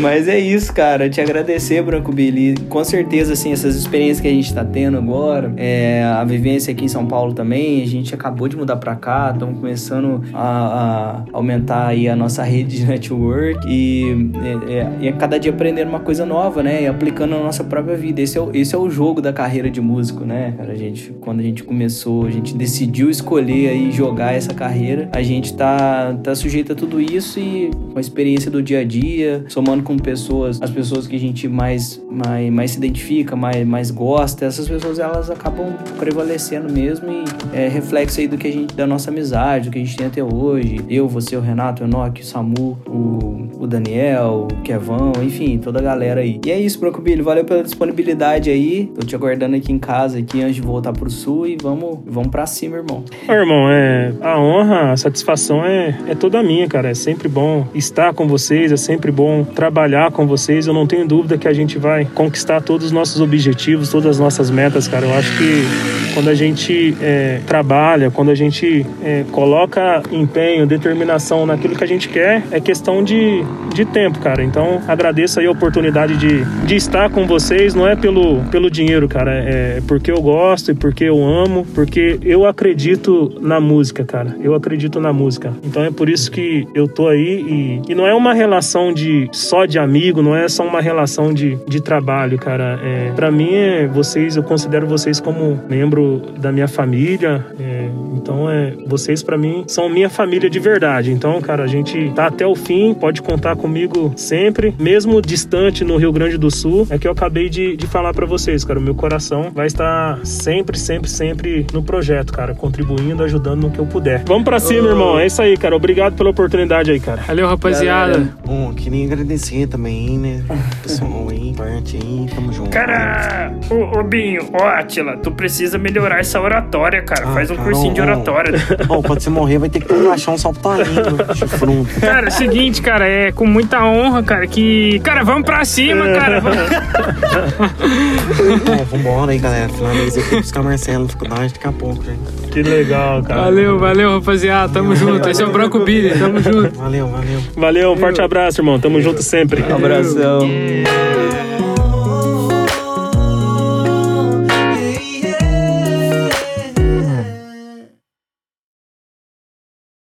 Mas é isso, cara. Te agradecer, Branco Billy. Com certeza, assim, essas experiências que a gente tá tendo agora, é, a vivência aqui em São Paulo também, a gente acabou de mudar pra cá, estamos começando a, a, aumentar aí a nossa [LAUGHS] rede de network e, é, é, a cada dia aprendendo uma coisa nova, né? E aplicando na nossa própria vida. Esse é, o, esse é o jogo da carreira de músico, né, cara? A gente, quando a gente começou, a gente decidiu escolher aí jogar essa carreira, a gente tá, tá sujeito a tudo isso e com a experiência do dia a dia, somando com pessoas, as pessoas que a gente mais, mais, mais se identifica, mais, mais gosta, essas pessoas elas acabam prevalecendo mesmo e é reflexo aí do que a gente, da nossa amizade, do que a gente tem até hoje. Eu, você, o Renato, o Enoque, o Samu, o, o Daniel, o Kevão, enfim, toda a galera aí. E é isso, Broco Billy, valeu pela disponibilidade aí. Tô te aguardando aqui em casa, aqui antes de voltar pro sul e vamos, vamos pra cima, irmão. Ô, irmão, é, a honra, a satisfação é, é toda minha, cara. É sempre bom estar com vocês, é sempre bom trabalhar com vocês. Eu não tenho dúvida que a gente vai conquistar todos os nossos objetivos, todas as nossas metas, cara. Eu acho que quando a gente é, trabalha, quando a gente é, coloca empenho, determinação naquilo que a gente quer, é questão de, de tempo, cara. Então agradeço aí a oportunidade de, de estar com vocês. Não é pelo, pelo dinheiro, cara. É porque eu gosto e porque eu amo, porque eu acredito na música, cara. Eu acredito na música. Então é por isso que eu tô aí e, e não é uma relação de só de amigo, não é só uma relação de, de trabalho, cara. É, para mim, é, vocês, eu considero vocês como membro da minha família. É, então é, vocês para mim são minha família de verdade. Então, cara, a gente tá até o fim, pode contar comigo sempre, mesmo distante no Rio Grande do Sul. É que eu acabei de, de falar para vocês, cara. O meu coração vai estar sempre, sempre, sempre no projeto, cara, contribuindo, ajudando no que eu puder. Vamos para cima, irmão. É isso aí, cara. Obrigado pela oportunidade aí, cara. Valeu, rapaziada. Bom, queria agradecer também, né? Pessoal aí, parte aí, tamo junto. Cara, ô, ô Binho, ó, Atila, tu precisa melhorar essa oratória, cara. Faz um Ah, cursinho de ó, ó. oratória. [LAUGHS] Ó, quando você morrer, vai ter que achar um saltarinho, chifrundo. Cara, é o seguinte, cara, é com muita honra, cara, que. Cara, vamos pra cima, cara. Vamos... [LAUGHS] É, vambora aí, galera. Finaliza aqui buscar Marcelo na faculdade daqui a pouco, gente. Que legal, cara. Valeu, valeu, rapaziada. Tamo junto. Esse é o Branco Billy. Tamo junto. Valeu, valeu. Valeu, um forte abraço, irmão. Tamo junto sempre. Abração. Yeah.